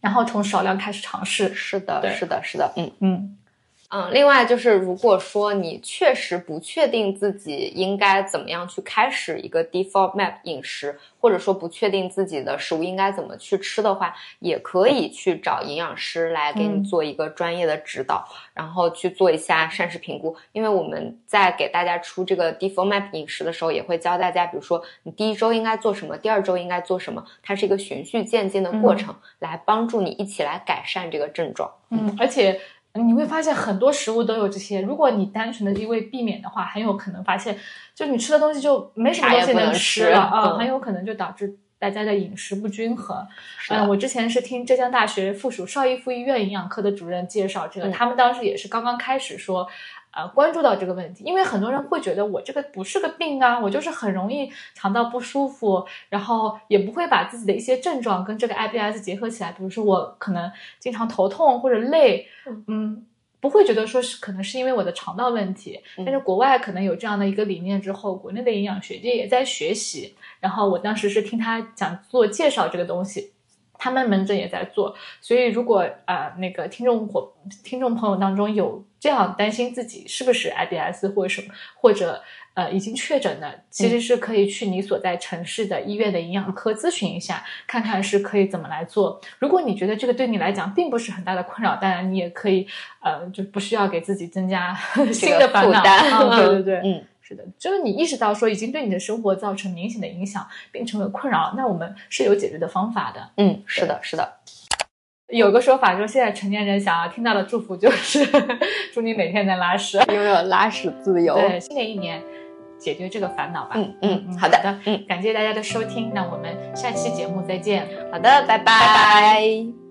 然后从少量开始尝试。是的，是的，是的，嗯。嗯嗯，另外就是，如果说你确实不确定自己应该怎么样去开始一个 default map 饮食，或者说不确定自己的食物应该怎么去吃的话，也可以去找营养师来给你嗯做一个专业的指导，然后去做一下膳食评估。因为我们在给大家出这个 default map 饮食的时候，也会教大家，比如说你第一周应该做什么，第二周应该做什么，它是一个循序渐进的过程，来帮助你一起来改善这个症状。嗯，而且你会发现很多食物都有这些。如果你单纯的因为避免的话，很有可能发现，就你吃的东西就没什么东西能吃吃了啊、嗯很有可能就导致大家的饮食不均衡。嗯，我之前是听浙江大学附属邵逸夫医院营养科的主任介绍这个，嗯他们当时也是刚刚开始说。呃，关注到这个问题，因为很多人会觉得我这个不是个病啊，我就是很容易肠道不舒服，然后也不会把自己的一些症状跟这个 IBS 结合起来，比如说我可能经常头痛或者累，嗯，不会觉得说是可能是因为我的肠道问题，但是国外可能有这样的一个理念之后，国内的营养学界也在学习，然后我当时是听他讲座介绍这个东西。他们门诊也在做，所以如果啊、呃那个听众伙听众朋友当中有这样担心自己是不是 IBS 或者什么或者呃已经确诊的，其实是可以去你所在城市的医院的营养科咨询一下，看看是可以怎么来做。如果你觉得这个对你来讲并不是很大的困扰，当然你也可以呃就不需要给自己增加新的烦恼。负担啊 对对对，嗯，是的，就是你意识到说已经对你的生活造成明显的影响，并成为困扰，那我们是有解决的方法的。嗯，是的，是的，有个说法说，现在成年人想要听到的祝福就是 祝你每天能拉屎。拥有拉屎自由。对，新的一年解决这个烦恼吧。嗯嗯嗯，好的的，嗯，感谢大家的收听，那我们下期节目再见。好的，拜拜。如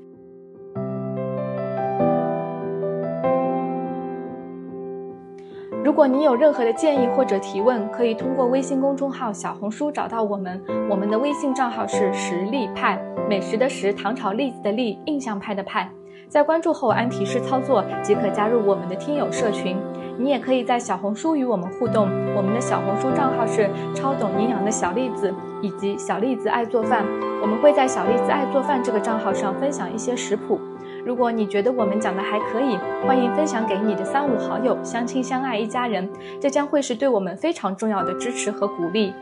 如果你有任何的建议或者提问，可以通过微信公众号、小红书找到我们。我们的微信账号是实力派，美食的食，唐朝栗子的栗，印象派的派。在关注后按提示操作即可加入我们的听友社群。你也可以在小红书与我们互动，我们的小红书账号是超懂营养的小栗子以及小栗子爱做饭。我们会在小栗子爱做饭这个账号上分享一些食谱。如果你觉得我们讲的还可以，欢迎分享给你的三五好友，相亲相爱一家人，这将会是对我们非常重要的支持和鼓励。